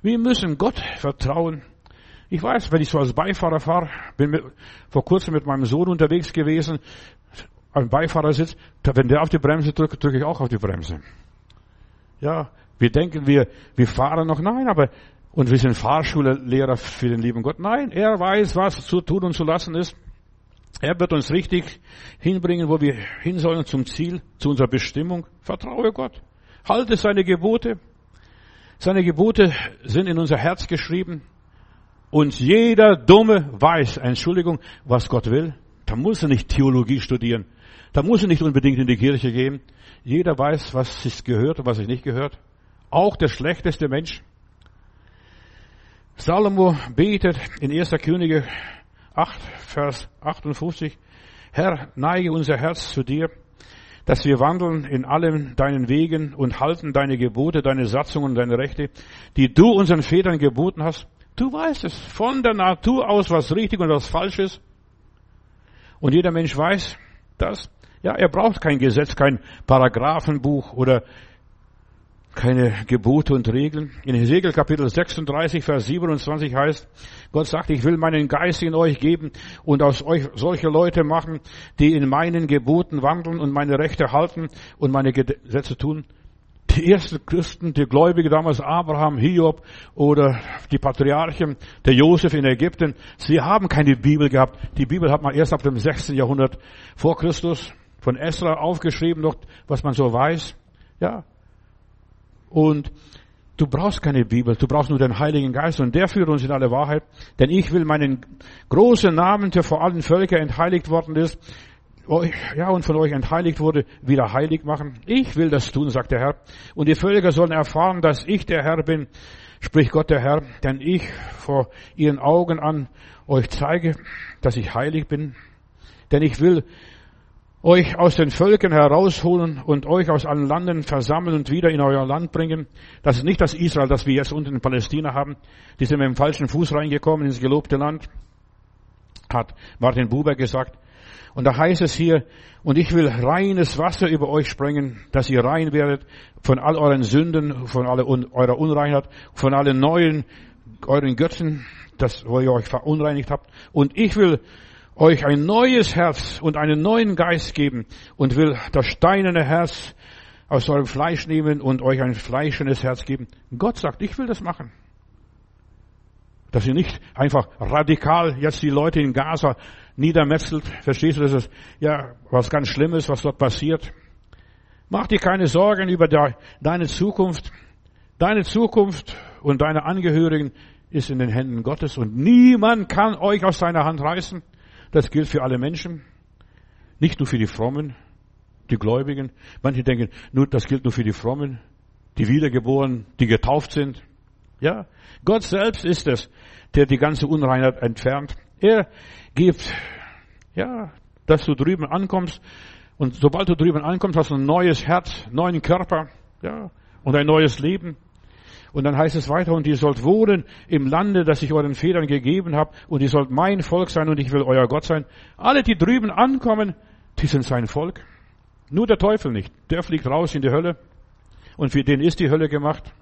Wir müssen Gott vertrauen. Ich weiß, wenn ich so als Beifahrer fahre, bin mit, vor kurzem mit meinem Sohn unterwegs gewesen, ein Beifahrersitz, wenn der auf die Bremse drückt, drücke ich auch auf die Bremse. Ja, wir denken, wir, wir fahren noch, nein, aber und wir sind Fahrschullehrer für den lieben Gott. Nein, er weiß, was zu tun und zu lassen ist. Er wird uns richtig hinbringen, wo wir hin sollen zum Ziel, zu unserer Bestimmung. Vertraue Gott. Halte seine Gebote. Seine Gebote sind in unser Herz geschrieben. Und jeder Dumme weiß, Entschuldigung, was Gott will. Da muss er nicht Theologie studieren. Da muss er nicht unbedingt in die Kirche gehen. Jeder weiß, was sich gehört und was sich nicht gehört. Auch der schlechteste Mensch. Salomo betet in 1. Könige 8, Vers 58. Herr, neige unser Herz zu dir, dass wir wandeln in allen deinen Wegen und halten deine Gebote, deine Satzungen, deine Rechte, die du unseren Vätern geboten hast. Du weißt es von der Natur aus, was richtig und was falsch ist. Und jeder Mensch weiß das. Ja, er braucht kein Gesetz, kein Paragraphenbuch oder keine Gebote und Regeln. In Hegel Kapitel 36, Vers 27 heißt, Gott sagt, ich will meinen Geist in euch geben und aus euch solche Leute machen, die in meinen Geboten wandeln und meine Rechte halten und meine Gesetze tun. Die ersten Christen, die Gläubige damals, Abraham, Hiob oder die Patriarchen, der Josef in Ägypten, sie haben keine Bibel gehabt. Die Bibel hat man erst ab dem 16. Jahrhundert vor Christus von Esra aufgeschrieben, noch was man so weiß. Ja, und du brauchst keine Bibel, du brauchst nur den Heiligen Geist und der führt uns in alle Wahrheit. Denn ich will meinen großen Namen, der vor allen Völkern entheiligt worden ist, ja, und von euch entheiligt wurde, wieder heilig machen. Ich will das tun, sagt der Herr. Und die Völker sollen erfahren, dass ich der Herr bin, spricht Gott der Herr, denn ich vor ihren Augen an euch zeige, dass ich heilig bin. Denn ich will euch aus den Völkern herausholen und euch aus allen Landen versammeln und wieder in euer Land bringen. Das ist nicht das Israel, das wir jetzt unten in Palästina haben. Die sind mit dem falschen Fuß reingekommen ins gelobte Land, hat Martin Buber gesagt. Und da heißt es hier, und ich will reines Wasser über euch sprengen, dass ihr rein werdet von all euren Sünden, von aller eurer Unreinheit, von allen neuen, euren Götzen, das, wo ihr euch verunreinigt habt. Und ich will euch ein neues Herz und einen neuen Geist geben und will das steinerne Herz aus eurem Fleisch nehmen und euch ein fleischendes Herz geben. Gott sagt, ich will das machen. Dass ihr nicht einfach radikal jetzt die Leute in Gaza niedermetzelt. Verstehst du, das ist ja was ganz Schlimmes, was dort passiert. Mach dir keine Sorgen über deine Zukunft. Deine Zukunft und deine Angehörigen ist in den Händen Gottes und niemand kann euch aus seiner Hand reißen. Das gilt für alle Menschen. Nicht nur für die Frommen, die Gläubigen. Manche denken, nur, das gilt nur für die Frommen, die Wiedergeborenen, die getauft sind. Ja, Gott selbst ist es, der die ganze Unreinheit entfernt. Er gibt, ja, dass du drüben ankommst. Und sobald du drüben ankommst, hast du ein neues Herz, neuen Körper, ja, und ein neues Leben. Und dann heißt es weiter, und ihr sollt wohnen im Lande, das ich euren Vätern gegeben habe, und ihr sollt mein Volk sein, und ich will euer Gott sein. Alle, die drüben ankommen, die sind sein Volk. Nur der Teufel nicht. Der fliegt raus in die Hölle. Und für den ist die Hölle gemacht.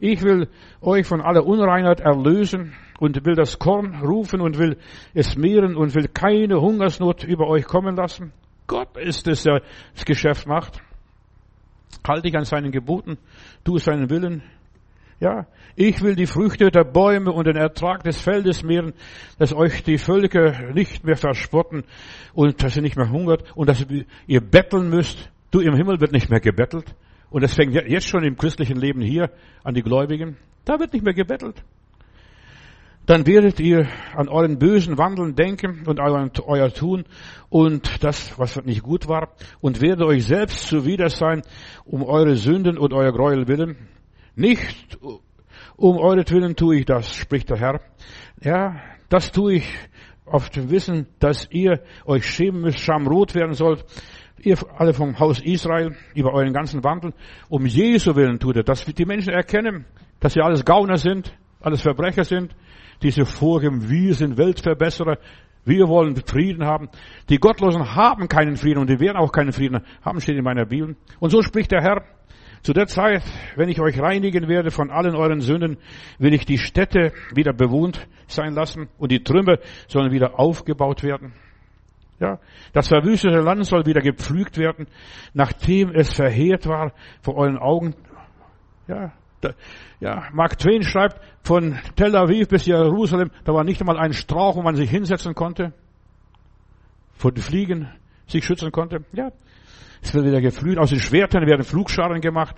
Ich will euch von aller Unreinheit erlösen und will das Korn rufen und will es mehren und will keine Hungersnot über euch kommen lassen. Gott ist es, der das Geschäft macht. Halte dich an seinen Geboten, tu seinen Willen, ja, ich will die Früchte der Bäume und den Ertrag des Feldes mehren, dass euch die Völker nicht mehr verspotten und dass ihr nicht mehr hungert und dass ihr betteln müsst. Du, im Himmel wird nicht mehr gebettelt. Und das fängt jetzt schon im christlichen Leben hier an die Gläubigen. Da wird nicht mehr gebettelt. Dann werdet ihr an euren bösen Wandeln denken und euer, Tun und das, was nicht gut war, und werdet euch selbst zuwider sein, um eure Sünden und euer Gräuel willen. Nicht um euretwillen tue ich das, spricht der Herr. Ja, das tue ich auf dem Wissen, dass ihr euch schämen müsst, schamrot werden sollt. Ihr alle vom Haus Israel über euren ganzen Wandel. Um Jesu willen tut er, dass die Menschen erkennen, dass sie alles Gauner sind, alles Verbrecher sind. Diese Vorgeben, wir sind Weltverbesserer, wir wollen Frieden haben. Die Gottlosen haben keinen Frieden und die werden auch keinen Frieden haben, steht in meiner Bibel. Und so spricht der Herr, zu der Zeit, wenn ich euch reinigen werde von allen euren Sünden, will ich die Städte wieder bewohnt sein lassen und die Trümmer sollen wieder aufgebaut werden. Ja, das verwüstete Land soll wieder gepflügt werden, nachdem es verheert war vor euren Augen. Ja, da, ja, Mark Twain schreibt, von Tel Aviv bis Jerusalem, da war nicht einmal ein Strauch, wo man sich hinsetzen konnte, vor den Fliegen sich schützen konnte. Ja, es wird wieder geflüht. Aus den Schwertern werden Flugscharen gemacht.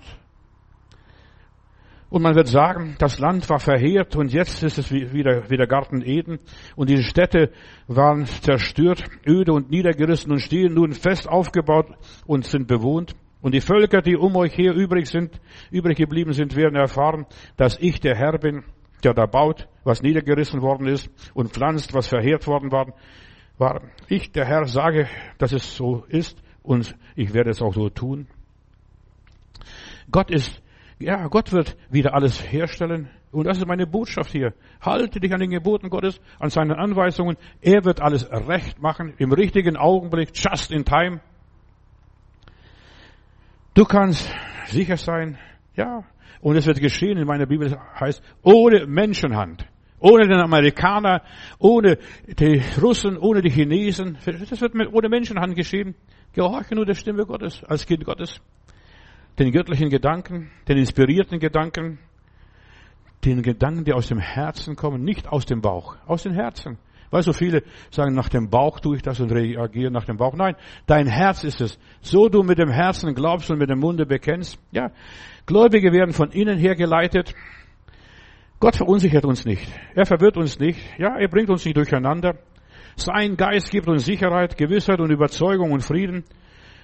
Und man wird sagen, das Land war verheert und jetzt ist es wieder, wieder Garten Eden. Und diese Städte waren zerstört, öde und niedergerissen und stehen nun fest aufgebaut und sind bewohnt. Und die Völker, die um euch her übrig sind, übrig geblieben sind, werden erfahren, dass ich der Herr bin, der da baut, was niedergerissen worden ist und pflanzt, was verheert worden war. war. Ich, der Herr, sage, dass es so ist und ich werde es auch so tun. Gott ist, ja, Gott wird wieder alles herstellen. Und das ist meine Botschaft hier. Halte dich an den Geboten Gottes, an seinen Anweisungen. Er wird alles recht machen, im richtigen Augenblick, just in time. Du kannst sicher sein, ja, und es wird geschehen, in meiner Bibel heißt, ohne Menschenhand. Ohne den Amerikaner, ohne die Russen, ohne die Chinesen. Das wird ohne Menschenhand geschehen. Gehorche nur der Stimme Gottes, als Kind Gottes. Den göttlichen Gedanken, den inspirierten Gedanken, den Gedanken, die aus dem Herzen kommen, nicht aus dem Bauch, aus dem Herzen. Weil so viele sagen, nach dem Bauch tue ich das und reagiere nach dem Bauch. Nein, dein Herz ist es. So du mit dem Herzen glaubst und mit dem Munde bekennst. Ja, Gläubige werden von innen her geleitet. Gott verunsichert uns nicht. Er verwirrt uns nicht. Ja, er bringt uns nicht durcheinander. Sein Geist gibt uns Sicherheit, Gewissheit und Überzeugung und Frieden.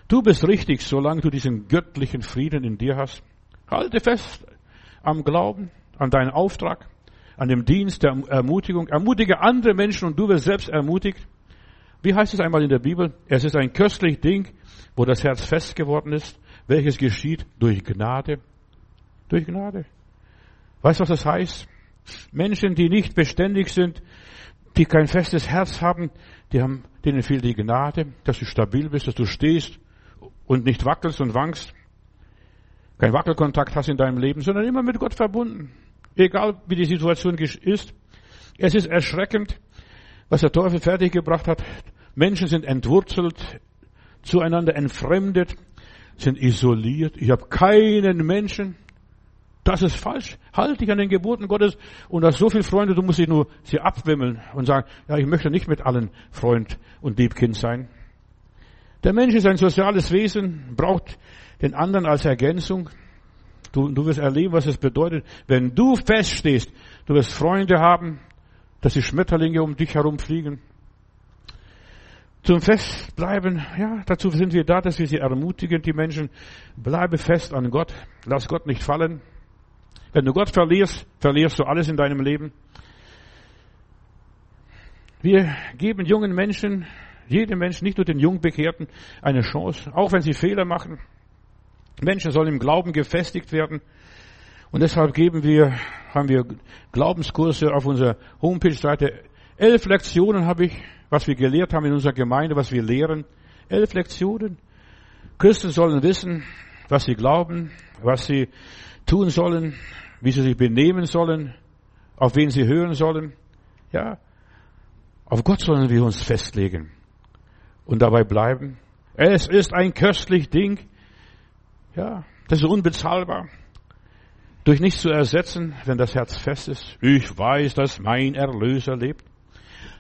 Du bist richtig, solange du diesen göttlichen Frieden in dir hast. Halte fest am Glauben, an deinen Auftrag, an dem Dienst der Ermutigung. Ermutige andere Menschen und du wirst selbst ermutigt. Wie heißt es einmal in der Bibel? Es ist ein köstlich Ding, wo das Herz fest geworden ist, welches geschieht durch Gnade. Durch Gnade. Weißt du, was das heißt? Menschen, die nicht beständig sind, die kein festes Herz haben, die haben, denen fehlt die Gnade, dass du stabil bist, dass du stehst und nicht wackelst und wankst. Kein Wackelkontakt hast in deinem Leben, sondern immer mit Gott verbunden. Egal wie die Situation ist. Es ist erschreckend, was der Teufel fertiggebracht hat. Menschen sind entwurzelt, zueinander entfremdet, sind isoliert. Ich habe keinen Menschen. Das ist falsch. Halte dich an den Geboten Gottes und hast so viele Freunde, du musst dich nur sie abwimmeln und sagen, ja, ich möchte nicht mit allen Freund und Liebkind sein. Der Mensch ist ein soziales Wesen, braucht den anderen als Ergänzung. Du, du wirst erleben, was es bedeutet, wenn du feststehst, du wirst Freunde haben, dass die Schmetterlinge um dich herum fliegen. Zum Festbleiben, ja, dazu sind wir da, dass wir sie ermutigen, die Menschen. Bleibe fest an Gott. Lass Gott nicht fallen. Wenn du Gott verlierst, verlierst du alles in deinem Leben. Wir geben jungen Menschen, jedem Menschen, nicht nur den Jungbekehrten, eine Chance, auch wenn sie Fehler machen. Menschen sollen im Glauben gefestigt werden. Und deshalb geben wir, haben wir Glaubenskurse auf unserer Homepage-Seite. Elf Lektionen habe ich, was wir gelehrt haben in unserer Gemeinde, was wir lehren. Elf Lektionen. Christen sollen wissen, was sie glauben, was sie tun sollen, wie sie sich benehmen sollen, auf wen sie hören sollen. Ja, auf Gott sollen wir uns festlegen und dabei bleiben. Es ist ein köstlich Ding. Ja, das ist unbezahlbar. Durch nichts zu ersetzen, wenn das Herz fest ist. Ich weiß, dass mein Erlöser lebt.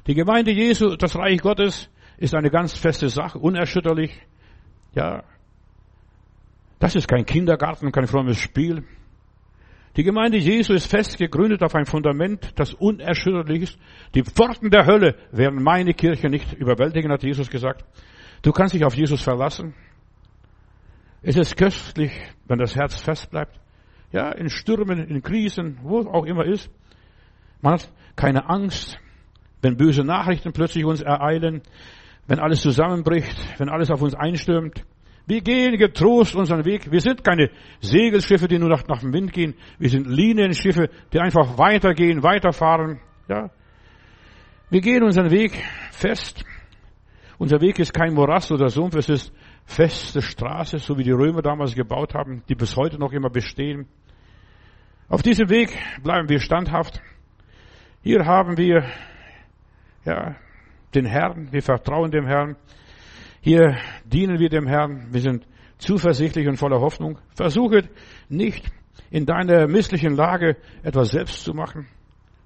Die Gemeinde Jesu, das Reich Gottes, ist eine ganz feste Sache, unerschütterlich. Ja, das ist kein Kindergarten, kein frommes Spiel. Die Gemeinde Jesu ist fest gegründet auf ein Fundament, das unerschütterlich ist. Die Pforten der Hölle werden meine Kirche nicht überwältigen, hat Jesus gesagt. Du kannst dich auf Jesus verlassen. Es ist köstlich, wenn das Herz fest bleibt. Ja, in Stürmen, in Krisen, wo auch immer ist. Man hat keine Angst, wenn böse Nachrichten plötzlich uns ereilen, wenn alles zusammenbricht, wenn alles auf uns einstürmt. Wir gehen getrost unseren Weg. Wir sind keine Segelschiffe, die nur nach, nach dem Wind gehen. Wir sind Linienschiffe, die einfach weitergehen, weiterfahren. Ja. Wir gehen unseren Weg fest. Unser Weg ist kein Morast oder Sumpf, es ist feste Straße, so wie die Römer damals gebaut haben, die bis heute noch immer bestehen. Auf diesem Weg bleiben wir standhaft. Hier haben wir ja, den Herrn, wir vertrauen dem Herrn. Hier dienen wir dem Herrn. Wir sind zuversichtlich und voller Hoffnung. Versuche nicht in deiner misslichen Lage etwas selbst zu machen.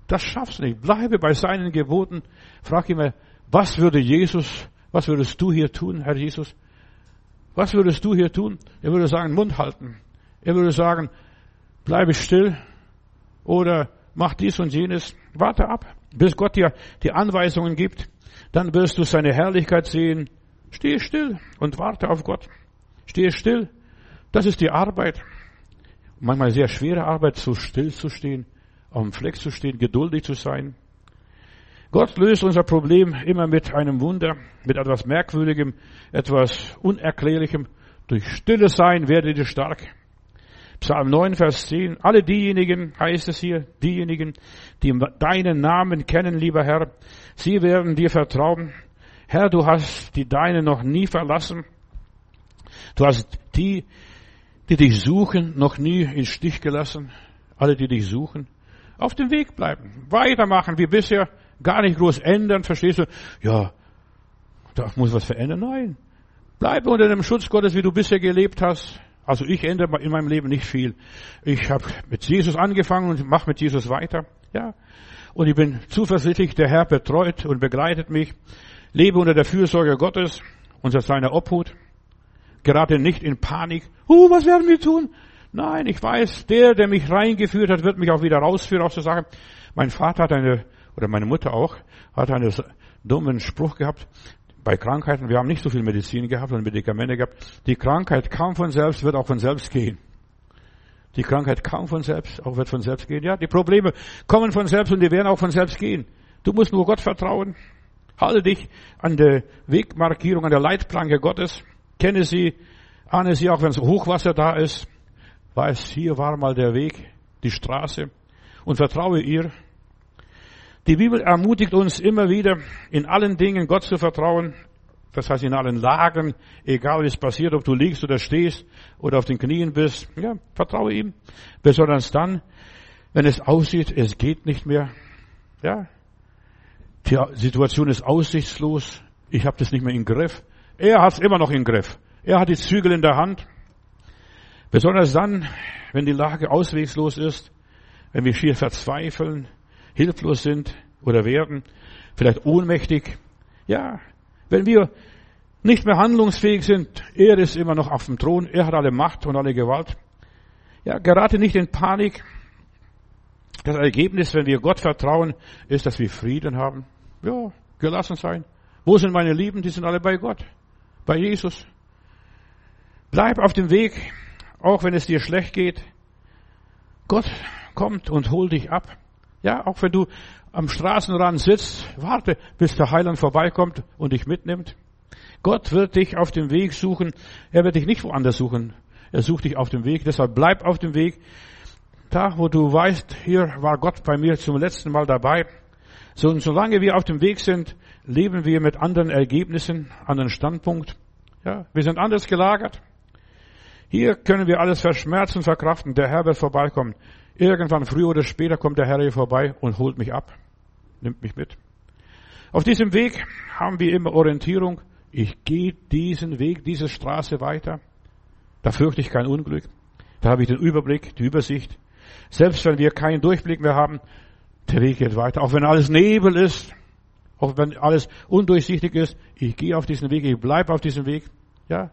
Das schaffst du nicht. Bleibe bei seinen Geboten. Frag ihn was würde Jesus, was würdest du hier tun, Herr Jesus? Was würdest du hier tun? Er würde sagen, Mund halten. Er würde sagen, bleibe still oder mach dies und jenes. Warte ab, bis Gott dir die Anweisungen gibt. Dann wirst du seine Herrlichkeit sehen Stehe still und warte auf Gott. Stehe still. Das ist die Arbeit. Manchmal sehr schwere Arbeit, so still zu stehen, auf dem Fleck zu stehen, geduldig zu sein. Gott löst unser Problem immer mit einem Wunder, mit etwas Merkwürdigem, etwas Unerklärlichem. Durch stille Sein werdet ihr stark. Psalm 9, Vers 10. Alle diejenigen, heißt es hier, diejenigen, die deinen Namen kennen, lieber Herr, sie werden dir vertrauen. Herr, du hast die Deine noch nie verlassen. Du hast die, die dich suchen, noch nie in Stich gelassen. Alle, die dich suchen. Auf dem Weg bleiben. Weitermachen wie bisher. Gar nicht groß ändern. Verstehst du? Ja, da muss was verändern. Nein. Bleibe unter dem Schutz Gottes, wie du bisher gelebt hast. Also ich ändere in meinem Leben nicht viel. Ich habe mit Jesus angefangen und mache mit Jesus weiter. Ja. Und ich bin zuversichtlich, der Herr betreut und begleitet mich. Lebe unter der Fürsorge Gottes, unter seiner Obhut. Gerade nicht in Panik. Uh, was werden wir tun? Nein, ich weiß, der, der mich reingeführt hat, wird mich auch wieder rausführen aus der Sache. Mein Vater hat eine, oder meine Mutter auch, hat einen dummen Spruch gehabt. Bei Krankheiten, wir haben nicht so viel Medizin gehabt und Medikamente gehabt. Die Krankheit kam von selbst, wird auch von selbst gehen. Die Krankheit kam von selbst, auch wird von selbst gehen. Ja, die Probleme kommen von selbst und die werden auch von selbst gehen. Du musst nur Gott vertrauen. Halte dich an der Wegmarkierung, an der Leitplanke Gottes. Kenne sie, ahne sie auch, wenn es Hochwasser da ist. Weiß, hier war mal der Weg, die Straße. Und vertraue ihr. Die Bibel ermutigt uns immer wieder, in allen Dingen Gott zu vertrauen. Das heißt, in allen Lagen, egal es passiert, ob du liegst oder stehst oder auf den Knien bist. Ja, vertraue ihm. Besonders dann, wenn es aussieht, es geht nicht mehr. Ja, Die Situation ist aussichtslos. Ich habe das nicht mehr im Griff. Er hat es immer noch im Griff. Er hat die Zügel in der Hand. Besonders dann, wenn die Lage auswegslos ist, wenn wir schier verzweifeln, hilflos sind oder werden, vielleicht ohnmächtig. Ja, wenn wir nicht mehr handlungsfähig sind, er ist immer noch auf dem Thron, er hat alle Macht und alle Gewalt. Ja, gerate nicht in Panik. Das Ergebnis, wenn wir Gott vertrauen, ist, dass wir Frieden haben. Ja, gelassen sein. Wo sind meine Lieben? Die sind alle bei Gott, bei Jesus. Bleib auf dem Weg, auch wenn es dir schlecht geht. Gott kommt und holt dich ab. Ja, auch wenn du am Straßenrand sitzt, warte, bis der Heiland vorbeikommt und dich mitnimmt. Gott wird dich auf dem Weg suchen. Er wird dich nicht woanders suchen. Er sucht dich auf dem Weg. Deshalb bleib auf dem Weg. Da, wo du weißt, hier war Gott bei mir zum letzten Mal dabei. So, und solange wir auf dem Weg sind, leben wir mit anderen Ergebnissen, anderen Standpunkt. Ja, wir sind anders gelagert. Hier können wir alles verschmerzen, verkraften. Der Herr wird vorbeikommen. Irgendwann früher oder später kommt der Herr hier vorbei und holt mich ab, nimmt mich mit. Auf diesem Weg haben wir immer Orientierung. Ich gehe diesen Weg, diese Straße weiter. Da fürchte ich kein Unglück. Da habe ich den Überblick, die Übersicht. Selbst wenn wir keinen Durchblick mehr haben, der Weg geht weiter. Auch wenn alles Nebel ist, auch wenn alles undurchsichtig ist, ich gehe auf diesen Weg, ich bleibe auf diesem Weg. Ja.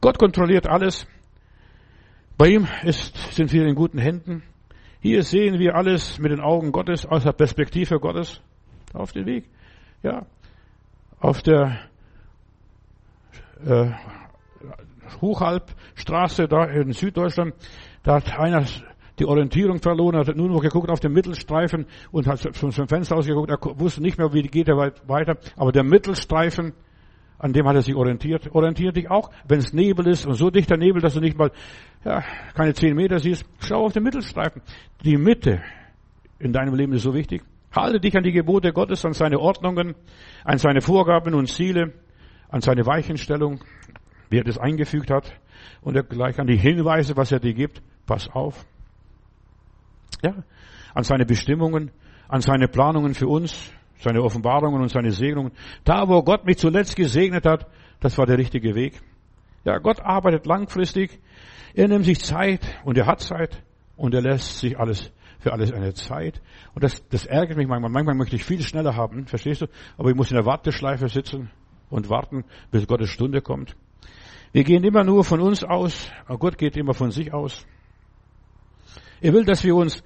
Gott kontrolliert alles. Bei ihm ist, sind wir in guten Händen. Hier sehen wir alles mit den Augen Gottes, aus der Perspektive Gottes auf den Weg. Ja, auf der äh, Hochhalbstraße da in Süddeutschland, da hat einer die Orientierung verloren, hat nur noch geguckt auf den Mittelstreifen und hat von seinem Fenster ausgeguckt, er wusste nicht mehr, wie geht er weiter, aber der Mittelstreifen, an dem hat er sich orientiert. Orientiert dich auch, wenn es Nebel ist und so dichter Nebel, dass du nicht mal ja, keine zehn Meter siehst. Schau auf den Mittelstreifen. Die Mitte in deinem Leben ist so wichtig. Halte dich an die Gebote Gottes, an seine Ordnungen, an seine Vorgaben und Ziele, an seine Weichenstellung, wie er das eingefügt hat und gleich an die Hinweise, was er dir gibt. Pass auf. Ja, an seine Bestimmungen, an seine Planungen für uns, seine Offenbarungen und seine Segnungen. Da, wo Gott mich zuletzt gesegnet hat, das war der richtige Weg. Ja, Gott arbeitet langfristig. Er nimmt sich Zeit und er hat Zeit und er lässt sich alles für alles eine Zeit. Und das, das ärgert mich manchmal. Manchmal möchte ich viel schneller haben, verstehst du? Aber ich muss in der Warteschleife sitzen und warten, bis Gottes Stunde kommt. Wir gehen immer nur von uns aus, aber Gott geht immer von sich aus. Er will, dass wir uns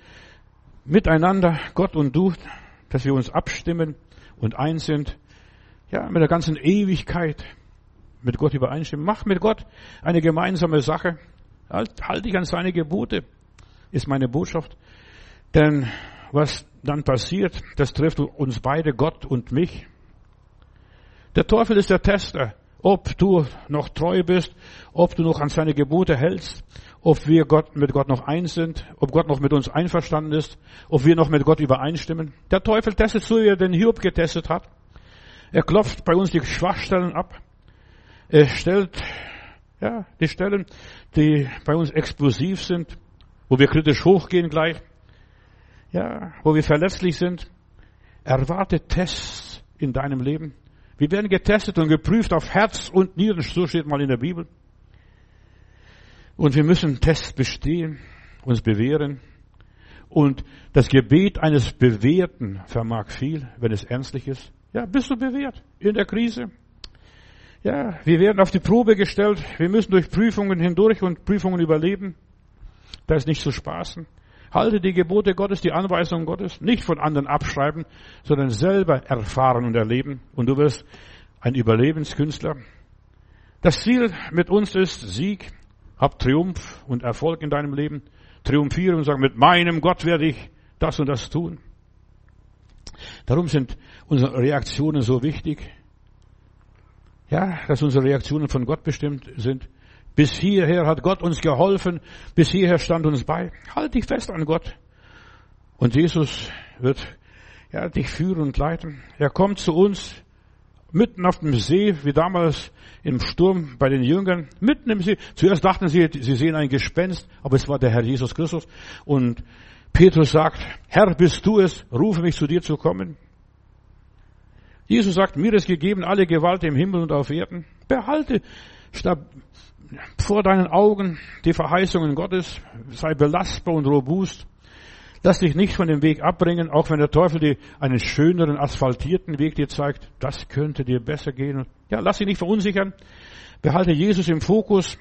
miteinander, Gott und du, dass wir uns abstimmen und eins sind, ja, mit der ganzen Ewigkeit mit Gott übereinstimmen. Mach mit Gott eine gemeinsame Sache. Halt, halt dich an seine Gebote, ist meine Botschaft. Denn was dann passiert, das trifft uns beide, Gott und mich. Der Teufel ist der Tester, ob du noch treu bist, ob du noch an seine Gebote hältst, ob wir Gott, mit Gott noch eins sind, ob Gott noch mit uns einverstanden ist, ob wir noch mit Gott übereinstimmen. Der Teufel testet so, wie er den Hiob getestet hat. Er klopft bei uns die Schwachstellen ab. Er stellt, ja, die Stellen, die bei uns explosiv sind, wo wir kritisch hochgehen gleich, ja, wo wir verletzlich sind. Erwarte Tests in deinem Leben. Wir werden getestet und geprüft auf Herz und Nieren, so steht mal in der Bibel. Und wir müssen Tests bestehen, uns bewähren. Und das Gebet eines Bewährten vermag viel, wenn es ernstlich ist. Ja, bist du bewährt in der Krise? Ja, wir werden auf die Probe gestellt. Wir müssen durch Prüfungen hindurch und Prüfungen überleben. Da ist nicht zu spaßen. Halte die Gebote Gottes, die Anweisungen Gottes, nicht von anderen abschreiben, sondern selber erfahren und erleben. Und du wirst ein Überlebenskünstler. Das Ziel mit uns ist Sieg. Hab Triumph und Erfolg in deinem Leben. Triumphiere und sag, mit meinem Gott werde ich das und das tun. Darum sind unsere Reaktionen so wichtig. Ja, dass unsere Reaktionen von Gott bestimmt sind. Bis hierher hat Gott uns geholfen, bis hierher stand uns bei. Halt dich fest an Gott. Und Jesus wird ja, dich führen und leiten. Er kommt zu uns mitten auf dem See, wie damals im Sturm bei den Jüngern, mitten im See. Zuerst dachten sie, sie sehen ein Gespenst, aber es war der Herr Jesus Christus. Und Petrus sagt, Herr, bist du es, rufe mich zu dir zu kommen. Jesus sagt, mir ist gegeben alle Gewalt im Himmel und auf Erden. Behalte vor deinen Augen die Verheißungen Gottes, sei belastbar und robust. Lass dich nicht von dem Weg abbringen, auch wenn der Teufel dir einen schöneren, asphaltierten Weg dir zeigt. Das könnte dir besser gehen. Ja, lass dich nicht verunsichern. Behalte Jesus im Fokus.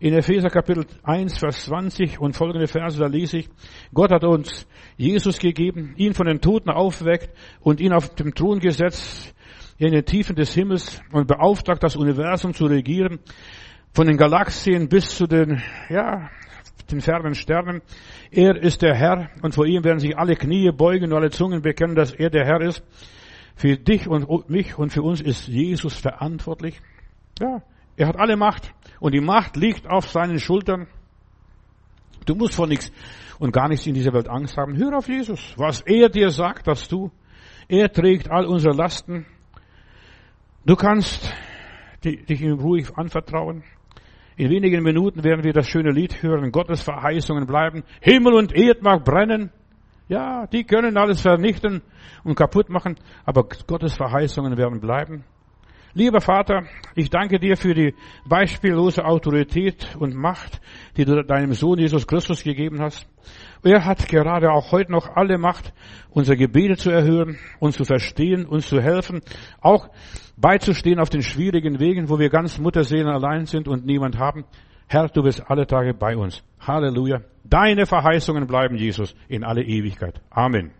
In Epheser Kapitel 1, Vers 20 und folgende Verse, da lese ich, Gott hat uns Jesus gegeben, ihn von den Toten aufweckt und ihn auf dem Thron gesetzt in den Tiefen des Himmels und beauftragt, das Universum zu regieren, von den Galaxien bis zu den, ja, den fernen Sternen. Er ist der Herr und vor ihm werden sich alle Knie beugen und alle Zungen bekennen, dass er der Herr ist. Für dich und mich und für uns ist Jesus verantwortlich. Ja, er hat alle Macht und die Macht liegt auf seinen Schultern. Du musst vor nichts und gar nichts in dieser Welt Angst haben. Hör auf Jesus. Was er dir sagt, dass du. Er trägt all unsere Lasten. Du kannst dich ihm ruhig anvertrauen. In wenigen Minuten werden wir das schöne Lied hören. Gottes Verheißungen bleiben. Himmel und Erd mag brennen. Ja, die können alles vernichten und kaputt machen, aber Gottes Verheißungen werden bleiben. Lieber Vater, ich danke dir für die beispiellose Autorität und Macht, die du deinem Sohn Jesus Christus gegeben hast. Er hat gerade auch heute noch alle Macht, unsere Gebete zu erhören, uns zu verstehen, uns zu helfen, auch beizustehen auf den schwierigen Wegen, wo wir ganz Mutterseelen allein sind und niemand haben. Herr, du bist alle Tage bei uns. Halleluja. Deine Verheißungen bleiben, Jesus, in alle Ewigkeit. Amen.